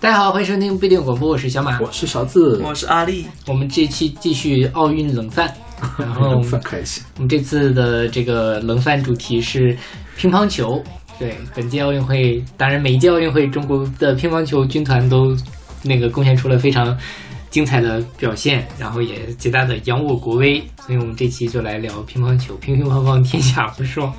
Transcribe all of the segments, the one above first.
大家好，欢迎收听不一定广播，我是小马，我是勺子，我是阿丽。我们这期继续奥运冷饭，然后冷饭开心。我们这次的这个冷饭主题是乒乓球。对，本届奥运会，当然每一届奥运会，中国的乒乓球军团都那个贡献出了非常精彩的表现，然后也极大的扬我国威。所以我们这期就来聊乒乓球，乒乒乓乓天下无双。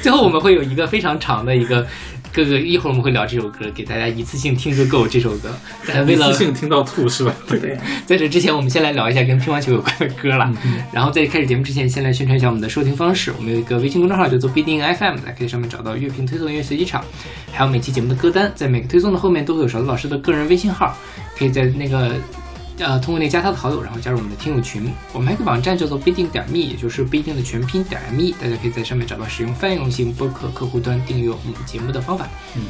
最后我们会有一个非常长的一个。各个一会儿我们会聊这首歌，给大家一次性听个够这首歌。为了一次性听到吐是吧？对。在这之前，我们先来聊一下跟乒乓球有关的歌了。然后在开始节目之前，先来宣传一下我们的收听方式。我们有一个微信公众号叫做必定 FM，来可以上面找到乐评推送、音乐随机场，还有每期节目的歌单。在每个推送的后面都会有勺子老师的个人微信号，可以在那个。呃，通过那加他的好友，然后加入我们的听友群。我们还有个网站叫做必定点 me，也就是不一定的全拼点 me，大家可以在上面找到使用泛用型播客客户端订阅我们节目的方法。嗯，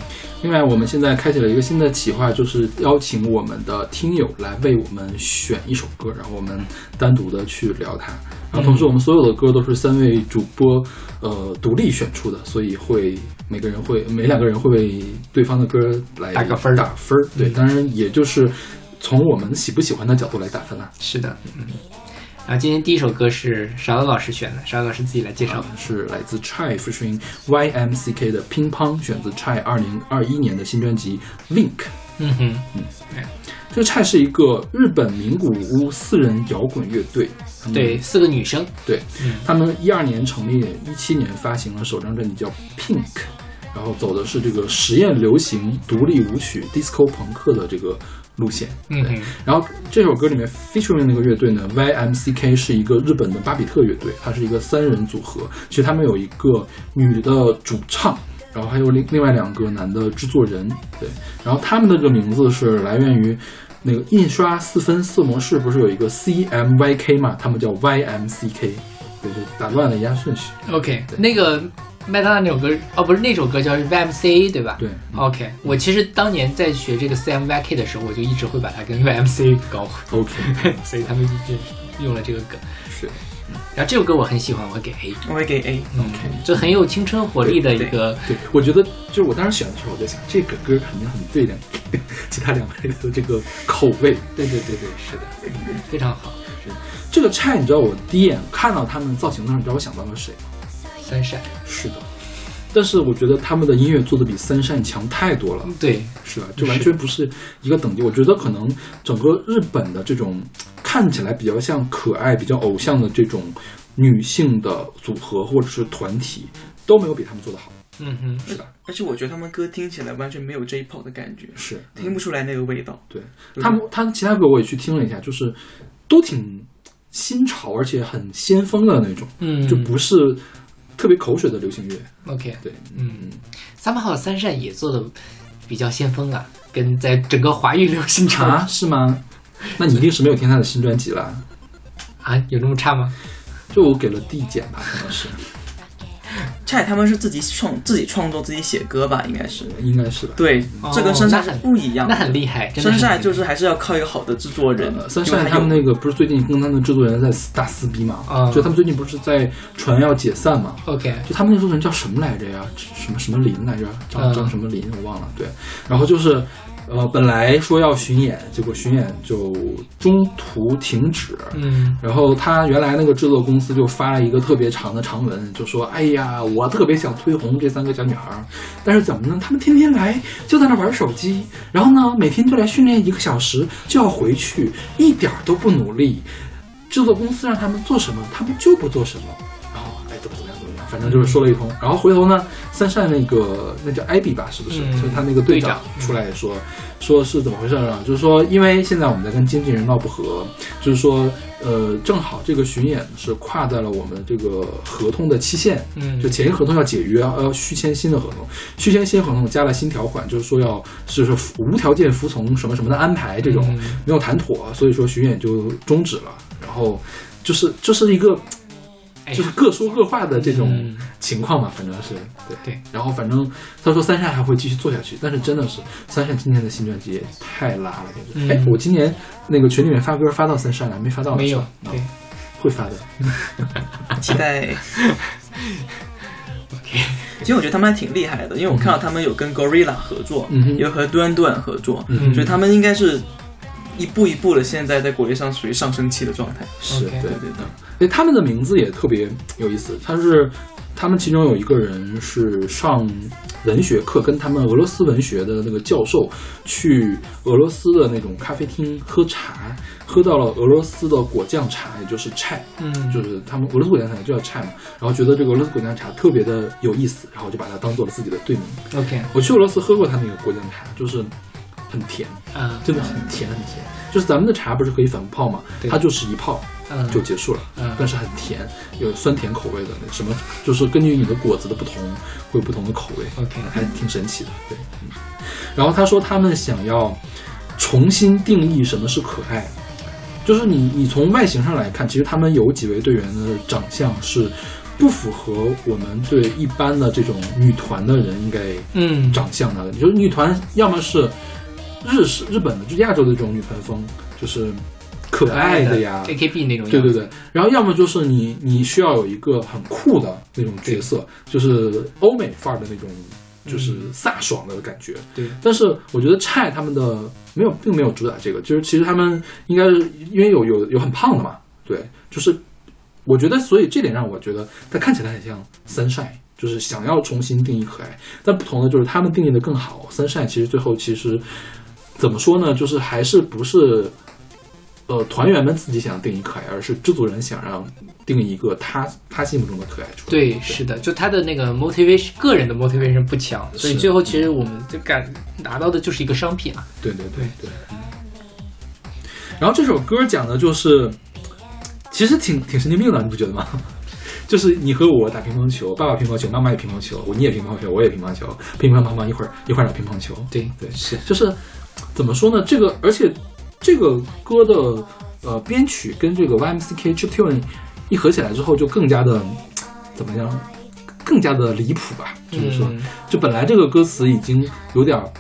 另外我们现在开启了一个新的企划，就是邀请我们的听友来为我们选一首歌，然后我们单独的去聊它。然后同时我们所有的歌都是三位主播呃独立选出的，所以会每个人会每两个人会为对方的歌来打个分儿打分儿。对，当然也就是。从我们喜不喜欢的角度来打分了。是的，嗯。然后今天第一首歌是勺子老师选的，勺子老师自己来介绍。是来自 Chai featuring YMCK 的《乒乓》，选自 Chai 二零二一年的新专辑《Wink》。嗯哼，嗯，这个 Chai 是一个日本名古屋四人摇滚乐队。对，四个女生。对，他们一二年成立，一七年发行了首张专辑叫《Pink》，然后走的是这个实验流行、独立舞曲、disco 朋克的这个。路线，嗯，然后这首歌里面 featuring 那个乐队呢，YMCK 是一个日本的巴比特乐队，它是一个三人组合。其实他们有一个女的主唱，然后还有另另外两个男的制作人，对。然后他们的这个名字是来源于那个印刷四分色模式，不是有一个 CMYK 嘛？他们叫 YMCK，对，就打乱了一下顺序。OK，那个。麦当娜那首歌哦，不是那首歌叫 YMCA 对吧？对，OK。我其实当年在学这个 CMYK 的时候，我就一直会把它跟 YMCA 搞混。OK，所以他们一直用了这个梗。是，然后这首歌我很喜欢，我会给 A。我会给 A。OK，就很有青春活力的一个。对，我觉得就是我当时选的时候，我在想这个歌肯定很对两 其他两位的这个口味。对对对对，是的，非常好。是这个 CHI，，你知道我第一眼看到他们造型的时候，你知道我想到了谁吗？三善是的，但是我觉得他们的音乐做的比三善强太多了。对，是吧？就完全不是一个等级。我觉得可能整个日本的这种看起来比较像可爱、比较偶像的这种女性的组合或者是团体都没有比他们做的好。嗯哼，是的。而且我觉得他们歌听起来完全没有 J-pop 的感觉，是听不出来那个味道。对他们，他其他歌我也去听了一下，就是都挺新潮，而且很先锋的那种。嗯，就不是。特别口水的流行乐，OK，对，嗯，三八号三善也做的比较先锋啊，跟在整个华语流行场是吗？那你一定是没有听他的新专辑了啊？有那么差吗？就我给了递减吧，可能是。菜他们是自己创自己创作自己写歌吧，应该是，应该是吧。对，这跟深晒不一样，那很厉害。深晒就是还是要靠一个好的制作人。深晒他们那个不是最近跟他们制作人在大撕逼嘛？啊，就他们最近不是在传要解散嘛？OK，就他们那制作人叫什么来着呀？什么什么林来着？张张什么林我忘了。对，然后就是。呃，本来说要巡演，结果巡演就中途停止。嗯，然后他原来那个制作公司就发了一个特别长的长文，就说：“哎呀，我特别想推红这三个小女孩，但是怎么呢？他们天天来就在那玩手机，然后呢，每天就来训练一个小时就要回去，一点都不努力。制作公司让他们做什么，他们就不做什么。反正就是说了一通。然后回头呢？”三善那个那叫艾比吧，是不是？就是他那个队长出来说，说是怎么回事啊？就是说，因为现在我们在跟经纪人闹不和，就是说，呃，正好这个巡演是跨在了我们这个合同的期限，嗯，就前一合同要解约，要续签新的合同，续签新合同加了新条款，就是说要就是无条件服从什么什么的安排，这种没有谈妥，所以说巡演就终止了。然后就是就是一个。就是各说各话的这种嗯情况嘛，反正是对对。然后反正他说三善还会继续做下去，但是真的是三善今年的新专辑也太拉了，简直。嗯哎、我今年那个群里面发歌发到三善了，还没发到没有会发的。期待。OK 其实我觉得他们还挺厉害的，因为我看到他们有跟 Gorilla 合作，有和端端合作，嗯所以他们应该是一步一步的，现在在国内上属于上升期的状态。是对对对对，对，他们的名字也特别有意思，他是他们其中有一个人是上文学课，跟他们俄罗斯文学的那个教授去俄罗斯的那种咖啡厅喝茶，喝到了俄罗斯的果酱茶，也就是 chai，嗯就是他们俄罗斯果酱茶就叫 chai 嘛，然后觉得这个俄罗斯果酱茶特别的有意思，然后就把它当做了自己的队名。OK 我去俄罗斯喝过他那个果酱茶，就是很甜，啊真的很甜很甜。就是咱们的茶不是可以反复泡嘛，对它就是一泡嗯。就结束了，嗯。但是很甜，有酸甜口味的那什么，就是根据你的果子的不同，会有不同的口味 OK 还挺神奇的，对。嗯、然后他说他们想要重新定义什么是可爱，就是你你从外形上来看，其实他们有几位队员的长相是不符合我们对一般的这种女团的人应该嗯。长相的，就是女团要么是日式日本的，就亚洲的这种女团风，就是可爱的呀，AKB 那种对对对，然后要么就是你你需要有一个很酷的那种角色，就是欧美范儿的那种，就是飒爽的感觉。对。但是我觉得菜他们的没有，并没有主打这个，就是其实他们应该是因为有有有很胖的嘛，对，就是我觉得，所以这点让我觉得他看起来很像 Sunshine，，就是想要重新定义可爱，但不同的就是他们定义的更好。三晒其实最后其实怎么说呢，就是还是不是呃团员们自己想定义可爱，而是制作人想让定义一个他他心目中的可爱出来。对，是的，就他的那个 motivation，个人的 motivation 不强，所以最后其实我们就感拿到的就是一个商品啊。对对对对。嗯然后这首歌讲的就是，其实挺挺神经病的，你不觉得吗？就是你和我打乒乓球，爸爸乒乓球，妈妈也乒乓球，我你也乒乓球，我也乒乓球，乒乒乓乓一会儿一会儿打乒乓球。对对，是，就是怎么说呢？这个而且这个歌的呃编曲跟这个 YMCK Chip Tune 一合起来之后，就更加的怎么样？更加的离谱吧？就是说，嗯就本来这个歌词已经有点儿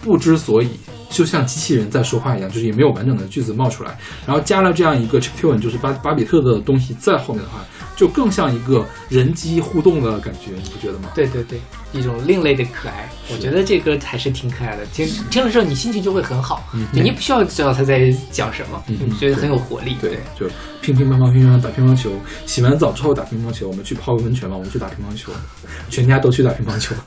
不知所以，就像机器人在说话一样，就是也没有完整的句子冒出来，然后加了这样一个 chip tune，就是巴巴比特的东西在后面的话，就更像一个人机互动的感觉，你不觉得吗？对对对，一种另类的可爱，我觉得这歌还是挺可爱的。听听了之后，你心情就会很好，嗯你不需要知道他在讲什么，嗯你觉得很有活力。对，就乒乒乓乓乒乓乓打乒乓球，洗完澡之后打乒乓球，我们去泡个温泉吧，我们去打乒乓球，全家都去打乒乓球。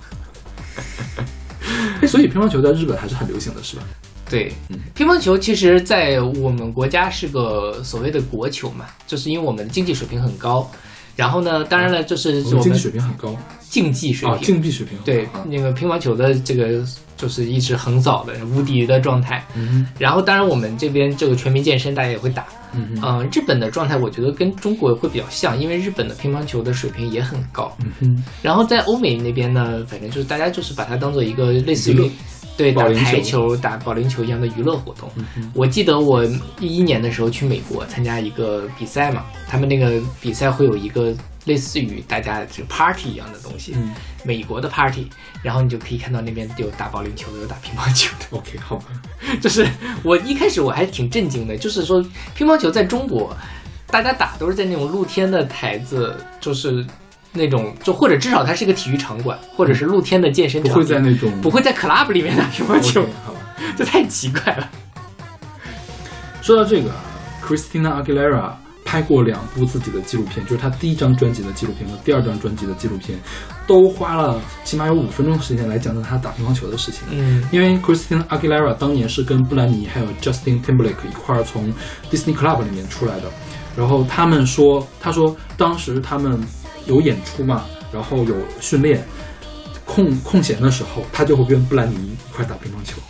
哎，所以乒乓球在日本还是很流行的，是吧？对嗯，乒乓球其实在我们国家是个所谓的国球嘛，就是因为我们的经济水平很高。然后呢，当然了，就是我们经济水平很高。竞技水啊，平，竞技水平对那个乒乓球的这个就是一直横扫的无敌的状态。嗯然后，当然我们这边这个全民健身，大家也会打。嗯日本的状态我觉得跟中国会比较像，因为日本的乒乓球的水平也很高。嗯哼，然后在欧美那边呢，反正就是大家就是把它当做一个类似于对打台球、打保龄球一样的娱乐活动。嗯，我记得我一一年的时候去美国参加一个比赛嘛，他们那个比赛会有一个类似于大家这个 party 一样的东西，嗯美国的 party，然后你就可以看到那边有打保龄球的，有打乒乓球的。，OK，好吧，就是我一开始我还挺震惊的，就是说乒乓球在中国，大家打都是在那种露天的台子，就是那种就或者至少它是一个体育场馆，或者是露天的健身不场不，会在那种不会在 club 里面打乒乓球好吧。这太奇怪了。说到这个啊，Christina Aguilera 拍过两部自己的纪录片，就是她第一张专辑的纪录片和第二张专辑的纪录片，都花了起码有五分钟时间来讲讲她打乒乓球的事情。嗯因为 Christina Aguilera 当年是跟布兰妮还有 Justin Timberlake 一块儿从 Disney Club 里面出来的，然后他们说，他说当时他们有演出嘛，然后有训练，空空闲的时候，他就会跟布兰妮一块打乒乓球。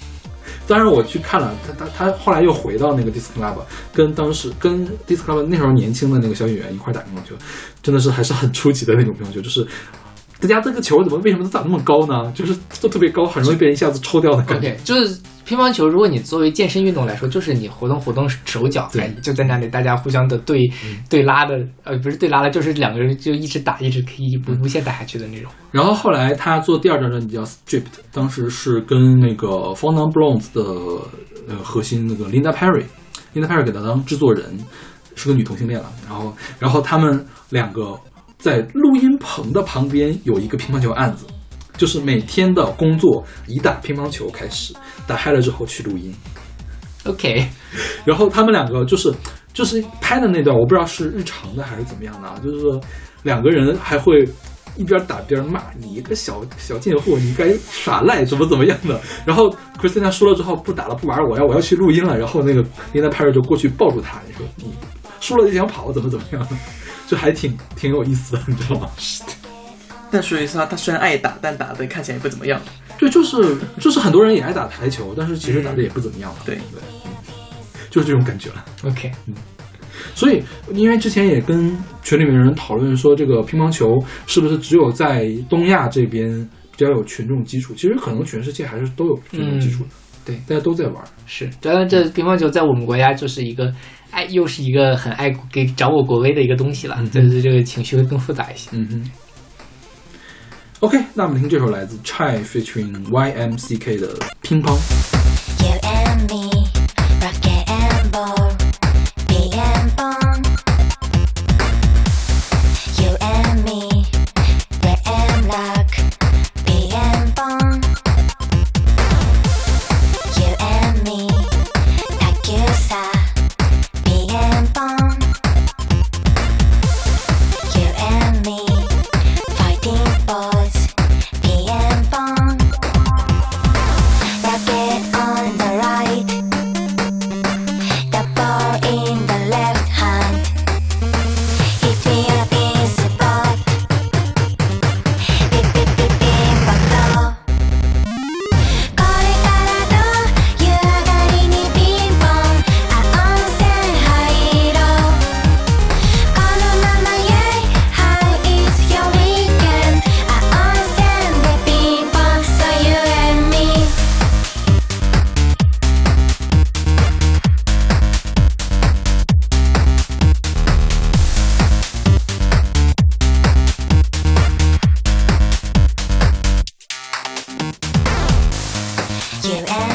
当然我去看了，他他他后来又回到那个 Disc Club，跟当时跟 Disc Club 那时候年轻的那个小演员一块打乒乓球，真的是还是很初级的那种乒乓球，就是大家这个球怎么为什么都打那么高呢？就是都特别高，很容易被人一下子抽掉的感觉。就是乒乓球，如果你作为健身运动来说，就是你活动活动手脚，对哎，就在那里大家互相的对、对拉的，呃，不是对拉的，就是两个人就一直打，一直可以无无限打下去的那种。然后后来他做第二张专辑叫《Stripped》，当时是跟那个 f o n a Blondes 的呃核心那个 Linda Perry，Linda Perry 给他当制作人，是个女同性恋了。然后然后他们两个在录音棚的旁边有一个乒乓球案子，就是每天的工作以打乒乓球开始，打嗨了之后去录音。OK，然后他们两个就是就是拍的那段，我不知道是日常的还是怎么样的啊，就是说两个人还会一边打一边骂你一个小小贱货，你该耍赖怎么怎么样的。然后 Christina 输了之后不打了不玩了，我要我要去录音了。然后那个 Linda Perry 就过去抱住他，你说你输了就想跑，怎么怎么样，就还挺挺有意思的，你知道吗？但所以说他他虽然爱打，但打的看起来也不怎么样。对，就是就是很多人也爱打台球，但是其实打的也不怎么样了。对对，嗯就是这种感觉了。OK，嗯所以，因为之前也跟群里面的人讨论说，这个乒乓球是不是只有在东亚这边比较有群众基础？其实可能全世界还是都有群众基础的。对大家都在玩。是，当然这乒乓球在我们国家就是一个爱，又是一个很爱给掌握国威的一个东西了，但是这个情绪会更复杂一些。嗯哼。OK，那我们听这首来自 Chai featuring YMCK 的《乒乓》。 You and me, rock and roll, You. and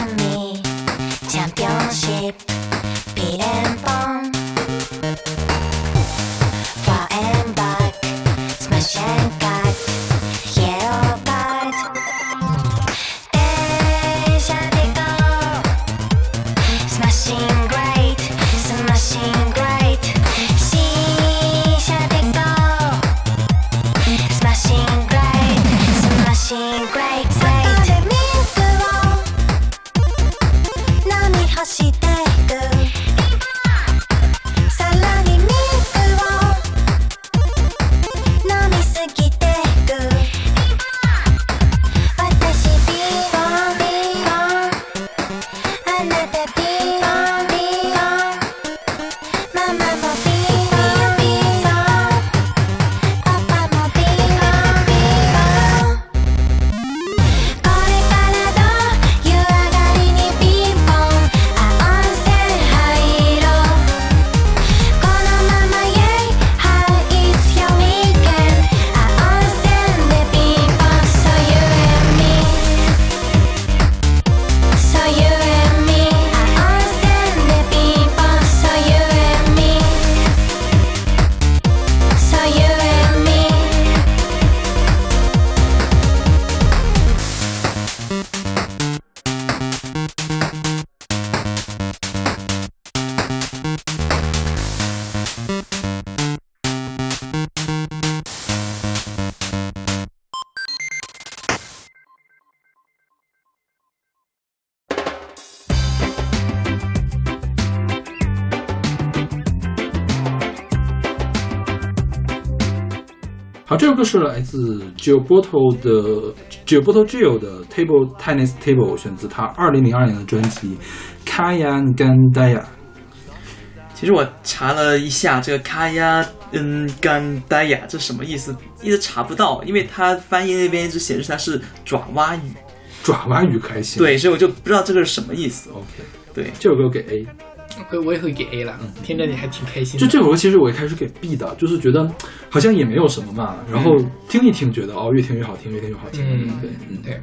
是来自 Gilberto 的 Gilberto Gil 的 Table Tennis Table，选自他二零零二年的专辑《Kayan Gandaya》。其实我查了一下这个 Kayan Gandaya 这什么意思，一直查不到，因为它翻译那边一直显示它是爪哇语，爪哇语可还行。对，所以我就不知道这个是什么意思。，OK，对，这首歌给 A。我我也会给 A 了，听着你还挺开心。就这首歌，其实我一开始给 B 的，就是觉得好像也没有什么嘛，然后听一听，觉得哦，越听越好听，越听越好听。嗯对，嗯。对，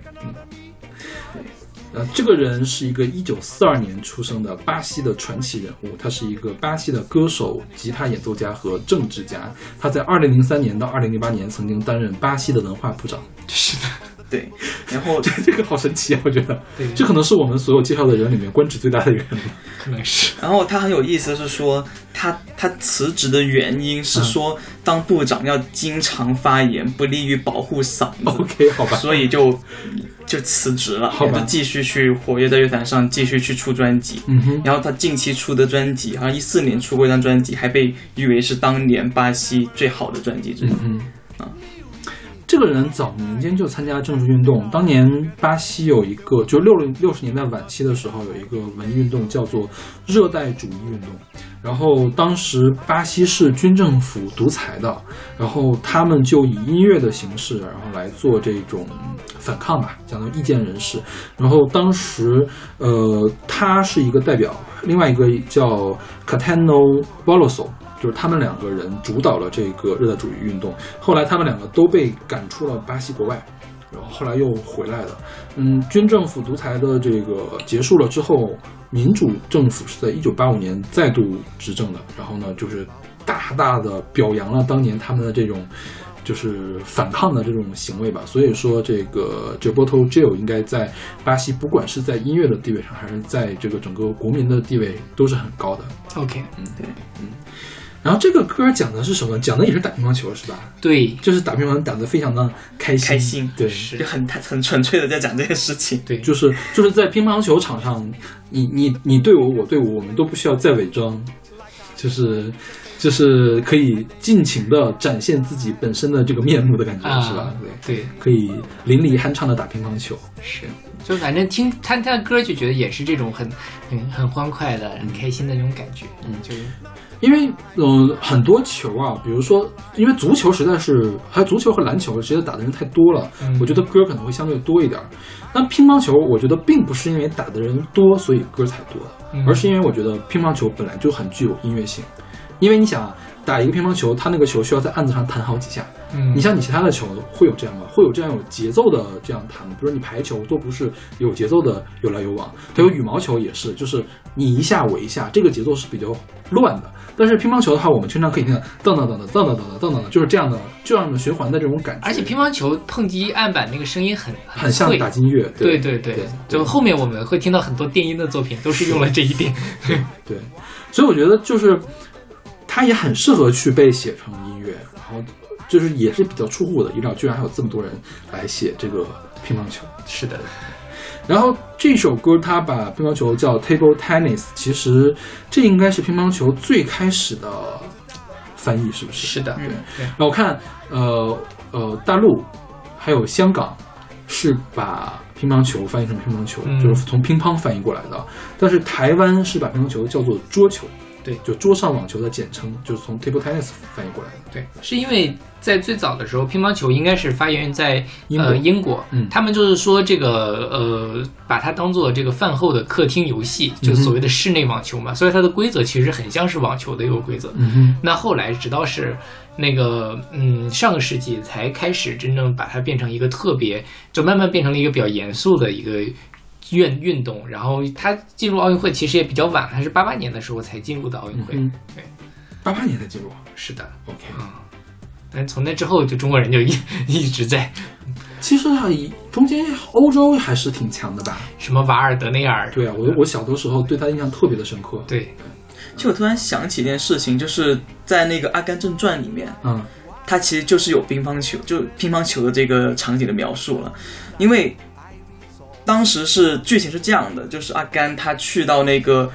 呃，这个人是一个一九四二年出生的巴西的传奇人物，他是一个巴西的歌手、吉他演奏家和政治家。他在二零零三年到二零零八年曾经担任巴西的文化部长。是的，对，然后 这个好神奇啊！我觉得对这可能是我们所有介绍的人里面官职最大的一个人。可能是。然后他很有意思是说，他他辞职的原因是说，当部长要经常发言，不利于保护嗓子，OK，好吧，所以就就辞职了，好吧就继续去活跃在乐坛上，继续去出专辑。嗯哼，然后他近期出的专辑，好像一四年出过一张专辑，还被誉为是当年巴西最好的专辑之一。嗯这个人早年间就参加政治运动。当年巴西有一个，就六零六十年代晚期的时候，有一个文艺运动叫做热带主义运动。然后当时巴西是军政府独裁的，然后他们就以音乐的形式，然后来做这种反抗吧，讲到意见人士。然后当时，呃，他是一个代表，另外一个叫 Catano Boloso，就是他们两个人主导了这个热带主义运动。后来他们两个都被赶出了巴西国外，然后后来又回来了。嗯，军政府独裁的这个结束了之后，民主政府是在一九八五年再度执政的。然后呢，就是大大的表扬了当年他们的这种。就是反抗的这种行为吧，所以说这个 Gilberto Gil 应该在巴西，不管是在音乐的地位上，还是在这个整个国民的地位，都是很高的。OK，然后这个歌讲的是什么？讲的也是打乒乓球，是吧？对就是打乒乓球打得非常的开心，开心对，是就很很纯粹的在讲这个事情。对，就是就是在乒乓球场上，你你你对我，我对我，我们都不需要再伪装，就是就是可以尽情的展现自己本身的这个面目的感觉，啊是吧？对，对可以淋漓酣畅的打乒乓球。是，就反正听他他的歌就觉得也是这种很很很欢快的、很开心的那种感觉，嗯，就是因为呃很多球啊，比如说，因为足球实在是还有足球和篮球，实在打的人太多了，嗯我觉得歌可能会相对多一点儿。但乒乓球，我觉得并不是因为打的人多所以歌才多，嗯而是因为我觉得乒乓球本来就很具有音乐性。因为你想啊打一个乒乓球，他那个球需要在案子上弹好几下，嗯，你像你其他的球会有这样吗？会有这样有节奏的这样弹吗？比如你排球都不是有节奏的有来有往，还有羽毛球也是，就是你一下我一下，这个节奏是比较乱的。但是乒乓球的话，我们经常可以听到噔噔噔噔噔噔噔噔噔噔，就是这样的这样的循环的这种感觉，而且乒乓球碰击案板那个声音很很像打击乐，对对对对，就后面我们会听到很多电音的作品都是用了这一点，对，所以我觉得就是它也很适合去被写成音乐，然后就是也是比较出乎我的意料，居然还有这么多人来写这个乒乓球。是的，然后这首歌它把乒乓球叫 table tennis，其实这应该是乒乓球最开始的翻译，是不是？是的，嗯对，然后我看，呃呃，大陆还有香港是把乒乓球翻译成乒乓球，嗯就是从乒乓翻译过来的。但是台湾是把乒乓球叫做桌球，对。就桌上网球的简称，就是从 table tennis 翻译过来的。对，是因为在最早的时候，乒乓球应该是发源于在英国。呃英国，嗯。他们就是说这个呃，把它当做这个饭后的客厅游戏，就所谓的室内网球嘛，所以它的规则其实很像是网球的一个规则。嗯哼，那后来直到是那个嗯上个世纪才开始真正把它变成一个特别，就慢慢变成了一个比较严肃的一个运运动。然后他进入奥运会其实也比较晚，他是八八年的时候才进入的奥运会。嗯对，八八年才进入。是的，OK，啊、但从那之后，就中国人就一 一直在 其实啊，以中间欧洲还是挺强的吧？什么瓦尔德内尔，对啊，我我小的时候对他印象特别的深刻。对，其实我突然想起一件事情，就是在那个《阿甘正传》里面，嗯它其实就是有乒乓球，就乒乓球的这个场景的描述了。因为当时是剧情是这样的，就是阿甘他去到那个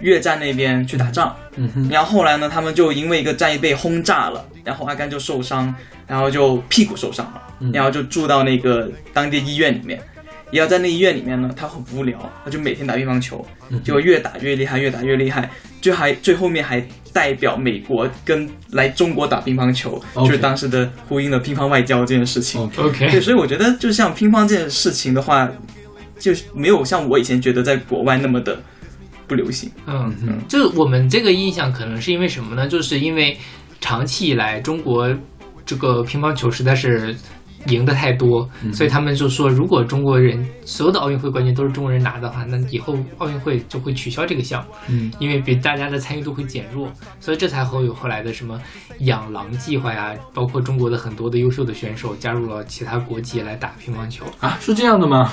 越战那边去打仗，嗯哼，然后后来呢，他们就因为一个战役被轰炸了，然后阿甘就受伤，然后就屁股受伤了，嗯然后就住到那个当地医院里面。也要在那医院里面呢，他很无聊，他就每天打乒乓球，嗯结果越打越厉害，越打越厉害，就还最后面还代表美国跟来中国打乒乓球 OK 就是当时的呼应了乒乓外交这件事情。OK，OK，对，所以我觉得就像乒乓这件事情的话，就没有像我以前觉得在国外那么的不流行。嗯嗯，就我们这个印象可能是因为什么呢？就是因为长期以来中国这个乒乓球实在是赢得太多，嗯所以他们就说，如果中国人所有的奥运会冠军都是中国人拿的话，那以后奥运会就会取消这个项目，嗯因为比大家的参与度会减弱，所以这才会有后来的什么养狼计划呀，包括中国的很多的优秀的选手加入了其他国籍来打乒乓球。啊，是这样的吗？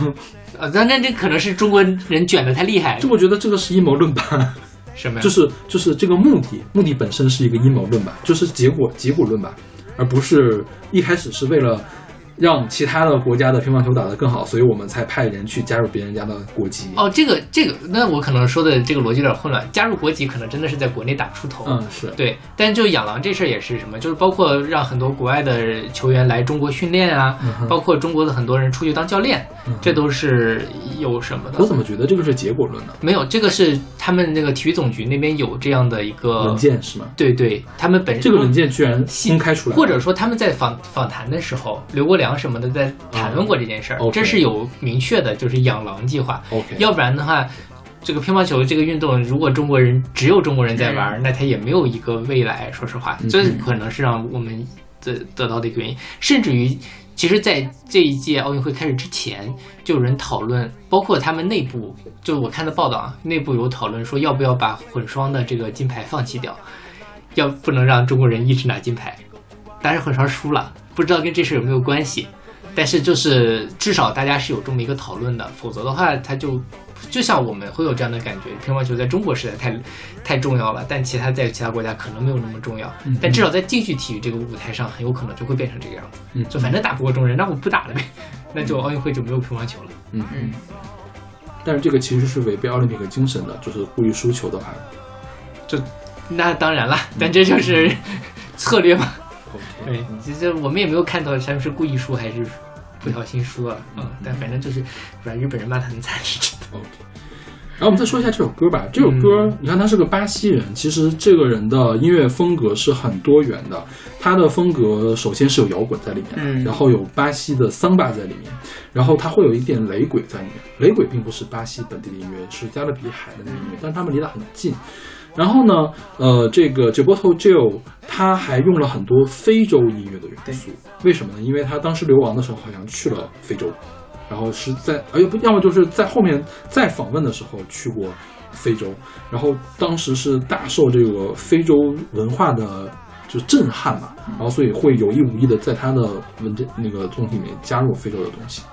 呃，那那这可能是中国人卷的太厉害就，我觉得这个是阴谋论吧，什么呀？就是就是这个目的，目的本身是一个阴谋论吧，就是结果结果论吧，而不是一开始是为了让其他的国家的乒乓球打得更好，所以我们才派人去加入别人家的国籍。哦，这个这个，那我可能说的这个逻辑有点混乱。加入国籍可能真的是在国内打不出头，嗯，是，对。但就养狼这事儿也是什么，就是包括让很多国外的球员来中国训练啊，嗯包括中国的很多人出去当教练，嗯这都是有什么的？我怎么觉得这个是结果论呢？没有，这个是他们那个体育总局那边有这样的一个文，件是吗？对对，他们本身这个文件居然细公开出来，或者说他们在访访谈的时候，刘国梁什么的在谈论过这件事儿，这是有明确的，就是养狼计划。要不然的话，这个乒乓球这个运动，如果中国人只有中国人在玩，那它也没有一个未来。说实话，嗯这可能是让我们得得到的一个原因。甚至于，其实，在这一届奥运会开始之前，就有人讨论，包括他们内部，就是我看的报道啊，内部有讨论说要不要把混双的这个金牌放弃掉，要不能让中国人一直拿金牌。但是混双输了，不知道跟这事有没有关系。但是就是至少大家是有这么一个讨论的，否则的话，它就就像我们会有这样的感觉，乒乓球在中国实在太太重要了，但其他在其他国家可能没有那么重要。嗯但至少在竞技体育这个舞台上，很有可能就会变成这个样子。嗯就反正打不过中国人，那我不打了呗，那就奥运会就没有乒乓球了。嗯嗯，但是这个其实是违背奥林匹克精神的，就是故意输球的话就那当然了，但这就是策略嘛。对，其实我们也没有看到他们是故意输还是不小心输了，嗯，但反正就是把日本人骂得很惨，是真的。然后我们再说一下这首歌吧。这首歌，嗯你看他是个巴西人，其实这个人的音乐风格是很多元的。他的风格首先是有摇滚在里面，嗯然后有巴西的桑巴在里面，然后他会有一点雷鬼在里面。雷鬼并不是巴西本地的音乐，是加勒比海的那个音乐，但是他们离得很近。然后呢，呃，这个 Gilberto Gil 他还用了很多非洲音乐的元素，为什么呢？因为他当时流亡的时候好像去了非洲，然后是在，哎呦不，要么就是在后面再访问的时候去过非洲，然后当时是大受这个非洲文化的就震撼嘛，然后所以会有意无意的在他的文件那个作品里面加入非洲的东西。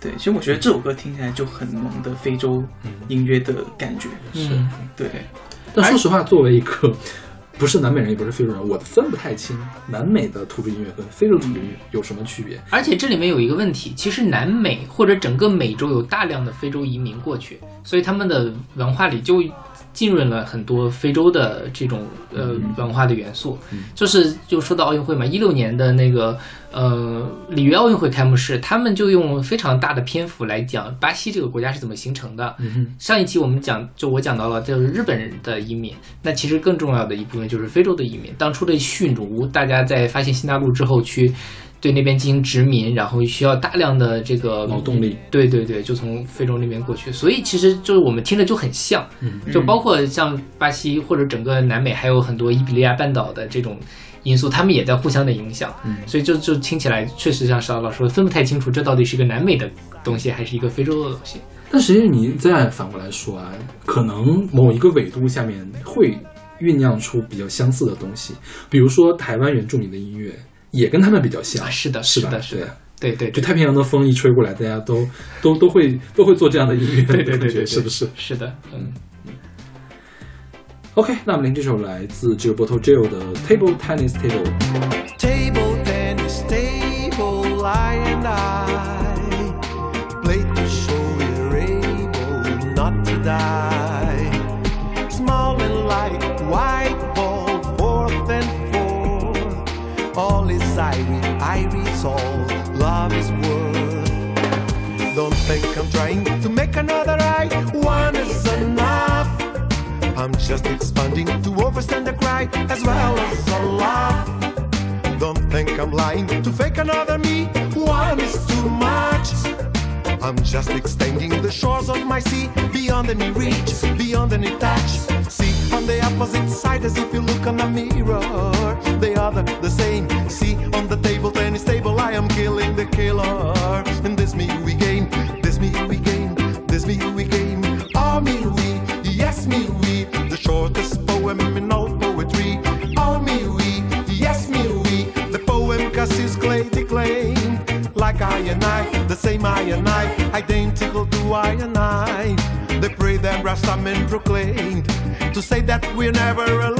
对，其实我觉得这首歌听起来就很浓的非洲音乐的感觉。嗯，对，但说实话，作为一个不是南美人也不是非洲人，我分不太清南美的土著音乐跟非洲土著音乐有什么区别。而且这里面有一个问题，其实南美或者整个美洲有大量的非洲移民过去，所以他们的文化里就浸润了很多非洲的这种呃文化的元素。就是就说到奥运会嘛，一六年的那个呃里约奥运会开幕式，他们就用非常大的篇幅来讲巴西这个国家是怎么形成的。上一期我们讲，就我讲到了，就是日本人的移民。那其实更重要的一部分就是非洲的移民。当初的驯奴，大家在发现新大陆之后，去对那边进行殖民，然后需要大量的这个劳动力。对对对，就从非洲那边过去。所以其实就是我们听着就很像，嗯就包括像巴西或者整个南美，还有很多伊比利亚半岛的这种因素，他们也在互相的影响。嗯所以就就听起来确实像邵老师说的，分不太清楚这到底是一个南美的东西还是一个非洲的东西。但实际你再反过来说啊，可能某一个纬度下面会酝酿出比较相似的东西，比如说台湾原住民的音乐也跟他们比较像，啊，是的，是？的，是的对啊，对对对，就太平洋的风一吹过来，大家都都都会都会做这样的音乐，对对对是不是是的，嗯。？OK，那我们聆听这首来自 Gilberto j i l 的 Table Tennis Table。Table tennis table, I and I play to show we're able not to die. Small and light, white Irie, iris all, love is worth. Don't think I'm trying to make another right. One is enough. I'm just expanding to overstand the cry as well as a laugh. Don't think I'm lying to fake another me. One is too much. I'm just extending the shores of my sea beyond any reach, beyond any touch. See on the opposite side as if you look on a mirror. The other, the same. Rastaman proclaimed to say that we're never alone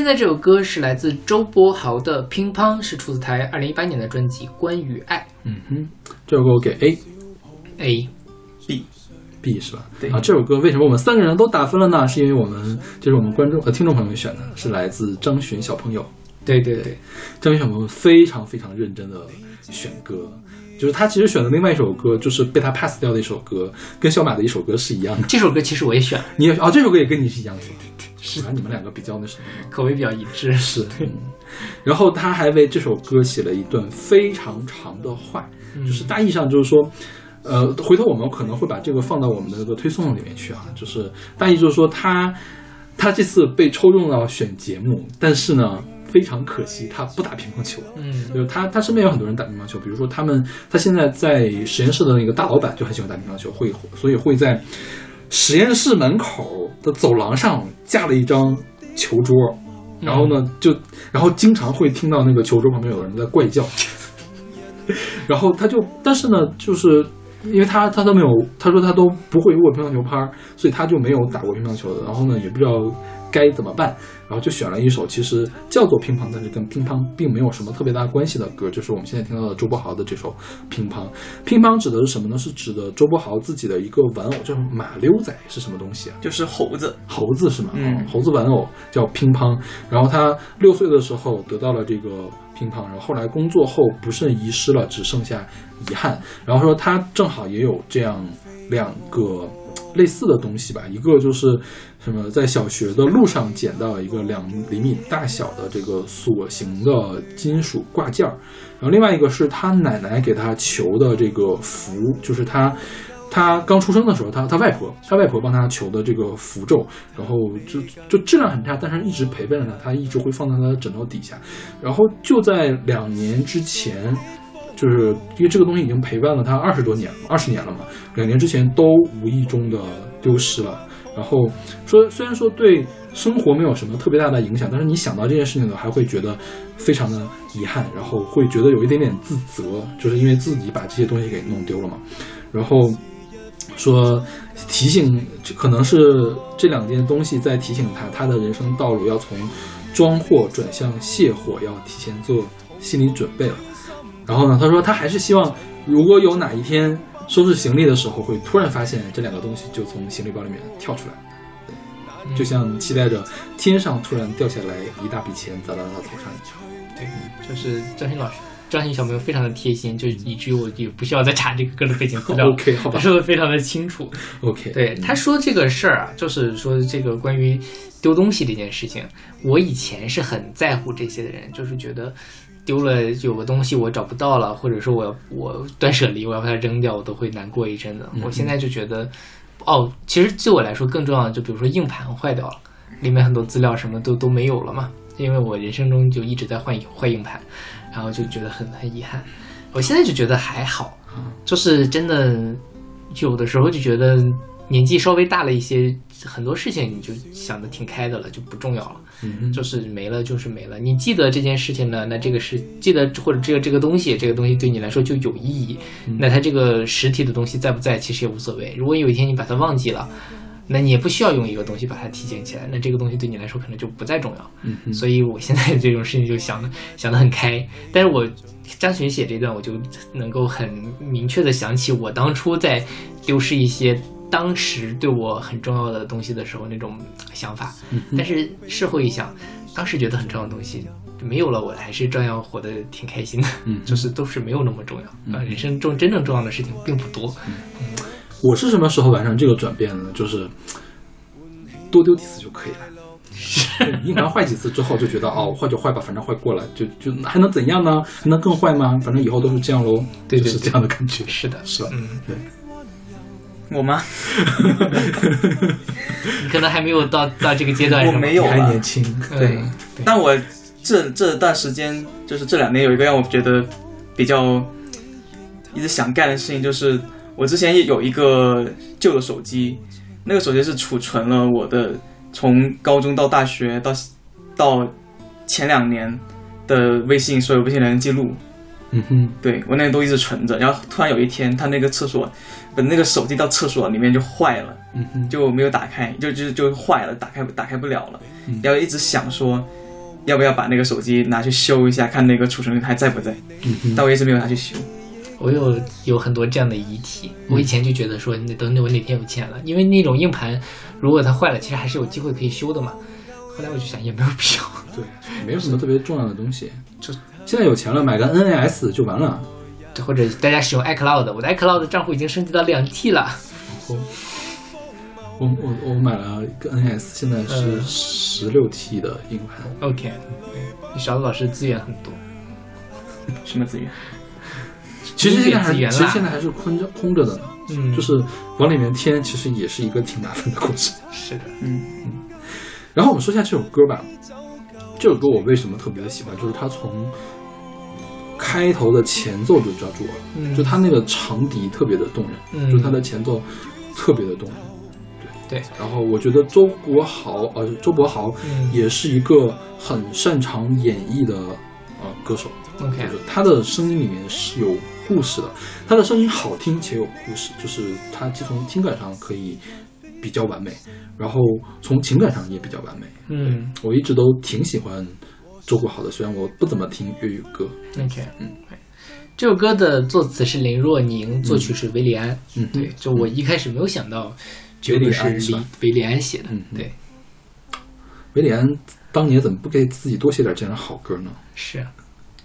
现在这首歌是来自周柏豪的《乒乓》，是出自他二零一八年的专辑《关于爱嗯哼，这首歌我给 A。》A。B B 是吧？对啊，这首歌为什么我们三个人都打分了呢？是因为我们就是我们观众和听众朋友们选的，是来自张巡小朋友。对对对，张巡小朋友非常非常认真的选歌，就是他其实选的另外一首歌，就是被他 pass 掉的一首歌，跟小马的一首歌是一样的。这首歌其实我也选了，你也哦，这首歌也跟你是一样的，是啊，你们两个比较那什么？口味比较一致。是，嗯。然后他还为这首歌写了一段非常长的话，就是大意上就是说，呃，回头我们可能会把这个放到我们的这个推送里面去啊，就是大意就是说他他这次被抽中了选节目，但是呢。非常可惜，他不打乒乓球。嗯就是他，他身边有很多人打乒乓球，比如说他们，他现在在实验室的那个大老板就很喜欢打乒乓球，会所以会在实验室门口的走廊上架了一张球桌，然后呢就然后经常会听到那个球桌旁边有人在怪叫，然后他就但是呢就是。因为他他都没有，他说他都不会握乒乓球拍儿，所以他就没有打过乒乓球的。然后呢，也不知道该怎么办，然后就选了一首其实叫做乒乓，但是跟乒乓并没有什么特别大关系的歌，就是我们现在听到的周柏豪的这首《乒乓》。乒乓指的是什么呢？是指的周柏豪自己的一个玩偶，叫马骝仔是什么东西啊？就是猴子，猴子是吗？嗯哦猴子玩偶叫乒乓。然后他六岁的时候得到了这个乒乓，然后后来工作后不慎遗失了，只剩下遗憾。然后说他正好也有这样两个类似的东西吧，一个就是什么，在小学的路上捡到一个两厘米大小的这个锁形的金属挂件儿，然后另外一个是他奶奶给他求的这个符，就是他。他刚出生的时候，他他外婆，他外婆帮他求的这个符咒，然后就就质量很差，但是一直陪伴着他，他一直会放在他的枕头底下。然后就在两年之前，就是因为这个东西已经陪伴了他二十多年了，二十年了嘛，两年之前都无意中的丢失了。然后说，虽然说对生活没有什么特别大的影响，但是你想到这件事情呢，还会觉得非常的遗憾，然后会觉得有一点点自责，就是因为自己把这些东西给弄丢了嘛。然后说提醒，可能是这两件东西在提醒他，他的人生道路要从装货转向卸货，要提前做心理准备了。然后呢，他说他还是希望，如果有哪一天收拾行李的时候，会突然发现这两个东西就从行李包里面跳出来，对，就像期待着天上突然掉下来一大笔钱砸到他头上一样。对，就是张鑫老师。张鑫小朋友非常的贴心，就以至于我也不需要再查这个歌的背景资料 OK，好吧他说的非常的清楚。OK，对，他说这个事儿啊，就是说这个关于丢东西这件事情，我以前是很在乎这些的人，就是觉得丢了有个东西我找不到了，或者说我要我断舍离，我要把它扔掉，我都会难过一阵子。我现在就觉得，哦，其实对我来说更重要的，就比如说硬盘坏掉了，里面很多资料什么都都没有了嘛，因为我人生中就一直在换换硬盘，然后就觉得很很遗憾。我现在就觉得还好，就是真的有的时候就觉得年纪稍微大了一些，很多事情你就想的挺开的了，就不重要了，嗯就是没了就是没了。你记得这件事情呢，那这个是记得或者这个这个东西，这个东西对你来说就有意义。那它这个实体的东西在不在，其实也无所谓。如果有一天你把它忘记了。那你也不需要用一个东西把它提醒起来，那这个东西对你来说可能就不再重要。嗯哼所以我现在这种事情就想的想的很开，但是我张巡写这段，我就能够很明确的想起我当初在丢失一些当时对我很重要的东西的时候那种想法。但是事后一想，当时觉得很重要的东西没有了，我还是照样活得挺开心的。嗯 就是都是没有那么重要啊、人生中真正重要的事情并不多。我是什么时候完成这个转变的呢？就是多丢几次就可以了。对硬盘坏几次之后，就觉得哦，坏就坏吧，反正坏过了，就就还能怎样呢？还能更坏吗？反正以后都是这样喽。对对就是这样的感觉。是的，是的？嗯，对，我吗？你可能还没有到到这个阶段，我没有你还年轻，对嗯但我这这段时间，就是这两年有一个让我觉得比较一直想干的事情，就是我之前也有一个旧的手机，那个手机是储存了我的从高中到大学到到前两年的微信所有微信聊天记录，嗯哼，对我那个都一直存着。然后突然有一天，他那个厕所，本，那个手机到厕所里面就坏了。嗯哼，就没有打开，就就就坏了，打开打开不了了。嗯然后一直想说，要不要把那个手机拿去修一下，看那个储存还在不在。嗯哼，但我一直没有拿去修。我有有很多这样的遗体，我以前就觉得说，那等我哪天有钱了，因为那种硬盘，如果它坏了，其实还是有机会可以修的嘛。后来我就想，也没有必要。对，没有什么特别重要的东西。就现在有钱了，买个 NAS 就完了。或者大家使用 iCloud，我的 iCloud 账户已经升级到两 T 了。我我我买了一个 NAS，现在是嗯十六 T 的硬盘。OK，对，你勺子老师资源很多。什么资源？其实现在还资源啦其实现在还是空着空着的呢，嗯，就是往里面添，其实也是一个挺麻烦的过程。是的，嗯嗯，然后我们说一下这首歌吧。这首歌我为什么特别的喜欢？就是它从开头的前奏就抓住我了，嗯就它那个长笛特别的动人，嗯就它的前奏特别的动人。对，然后我觉得周国豪，呃，周柏豪嗯也是一个很擅长演绎的呃歌手。OK 就是他的声音里面是有故事的，他的声音好听且有故事，就是他既从听感上可以比较完美，然后从情感上也比较完美。嗯我一直都挺喜欢周国豪的，虽然我不怎么听粤语歌。OK，嗯，这首歌的作词是林若宁，作曲是韦礼安。嗯，对，就我一开始没有想到绝对是李韦礼安是吧韦礼安写的。嗯嗯对，韦礼安当年怎么不给自己多写点这样的好歌呢？是。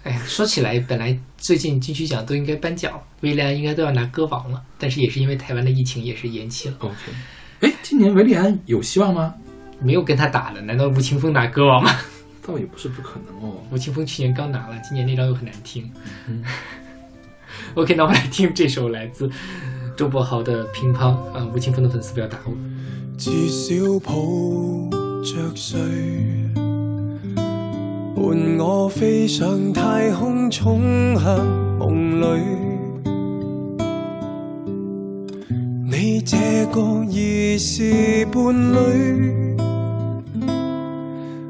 哎呀，说起来，本来最近金曲奖都应该颁奖，韦礼安应该都要拿歌王了，但是也是因为台湾的疫情也是延期了，OK，哎，今年韦礼安有希望吗？没有跟他打了。难道吴青峰拿歌王吗？倒也不是不可能哦。吴青峰去年刚拿了，今年那张又很难听。嗯 OK，那我们来听这首来自周柏豪的《乒乓》啊，吴青峰的粉丝不要打我。至少抱着睡，伴我飞上太空，衝向夢裏。你這個已是伴侶，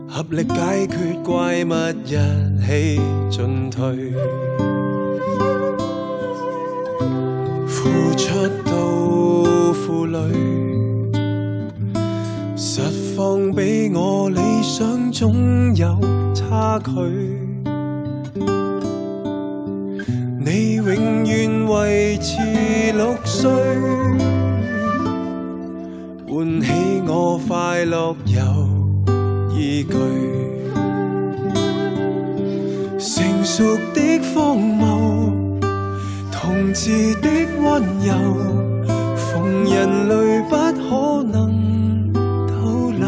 合力解決怪物，一起進退。付出到負累。實況比我理想總有差距。你永遠維持六歲，唤起我快樂有依據。成熟的荒谬，同志的溫柔，逢人類不可能逗留。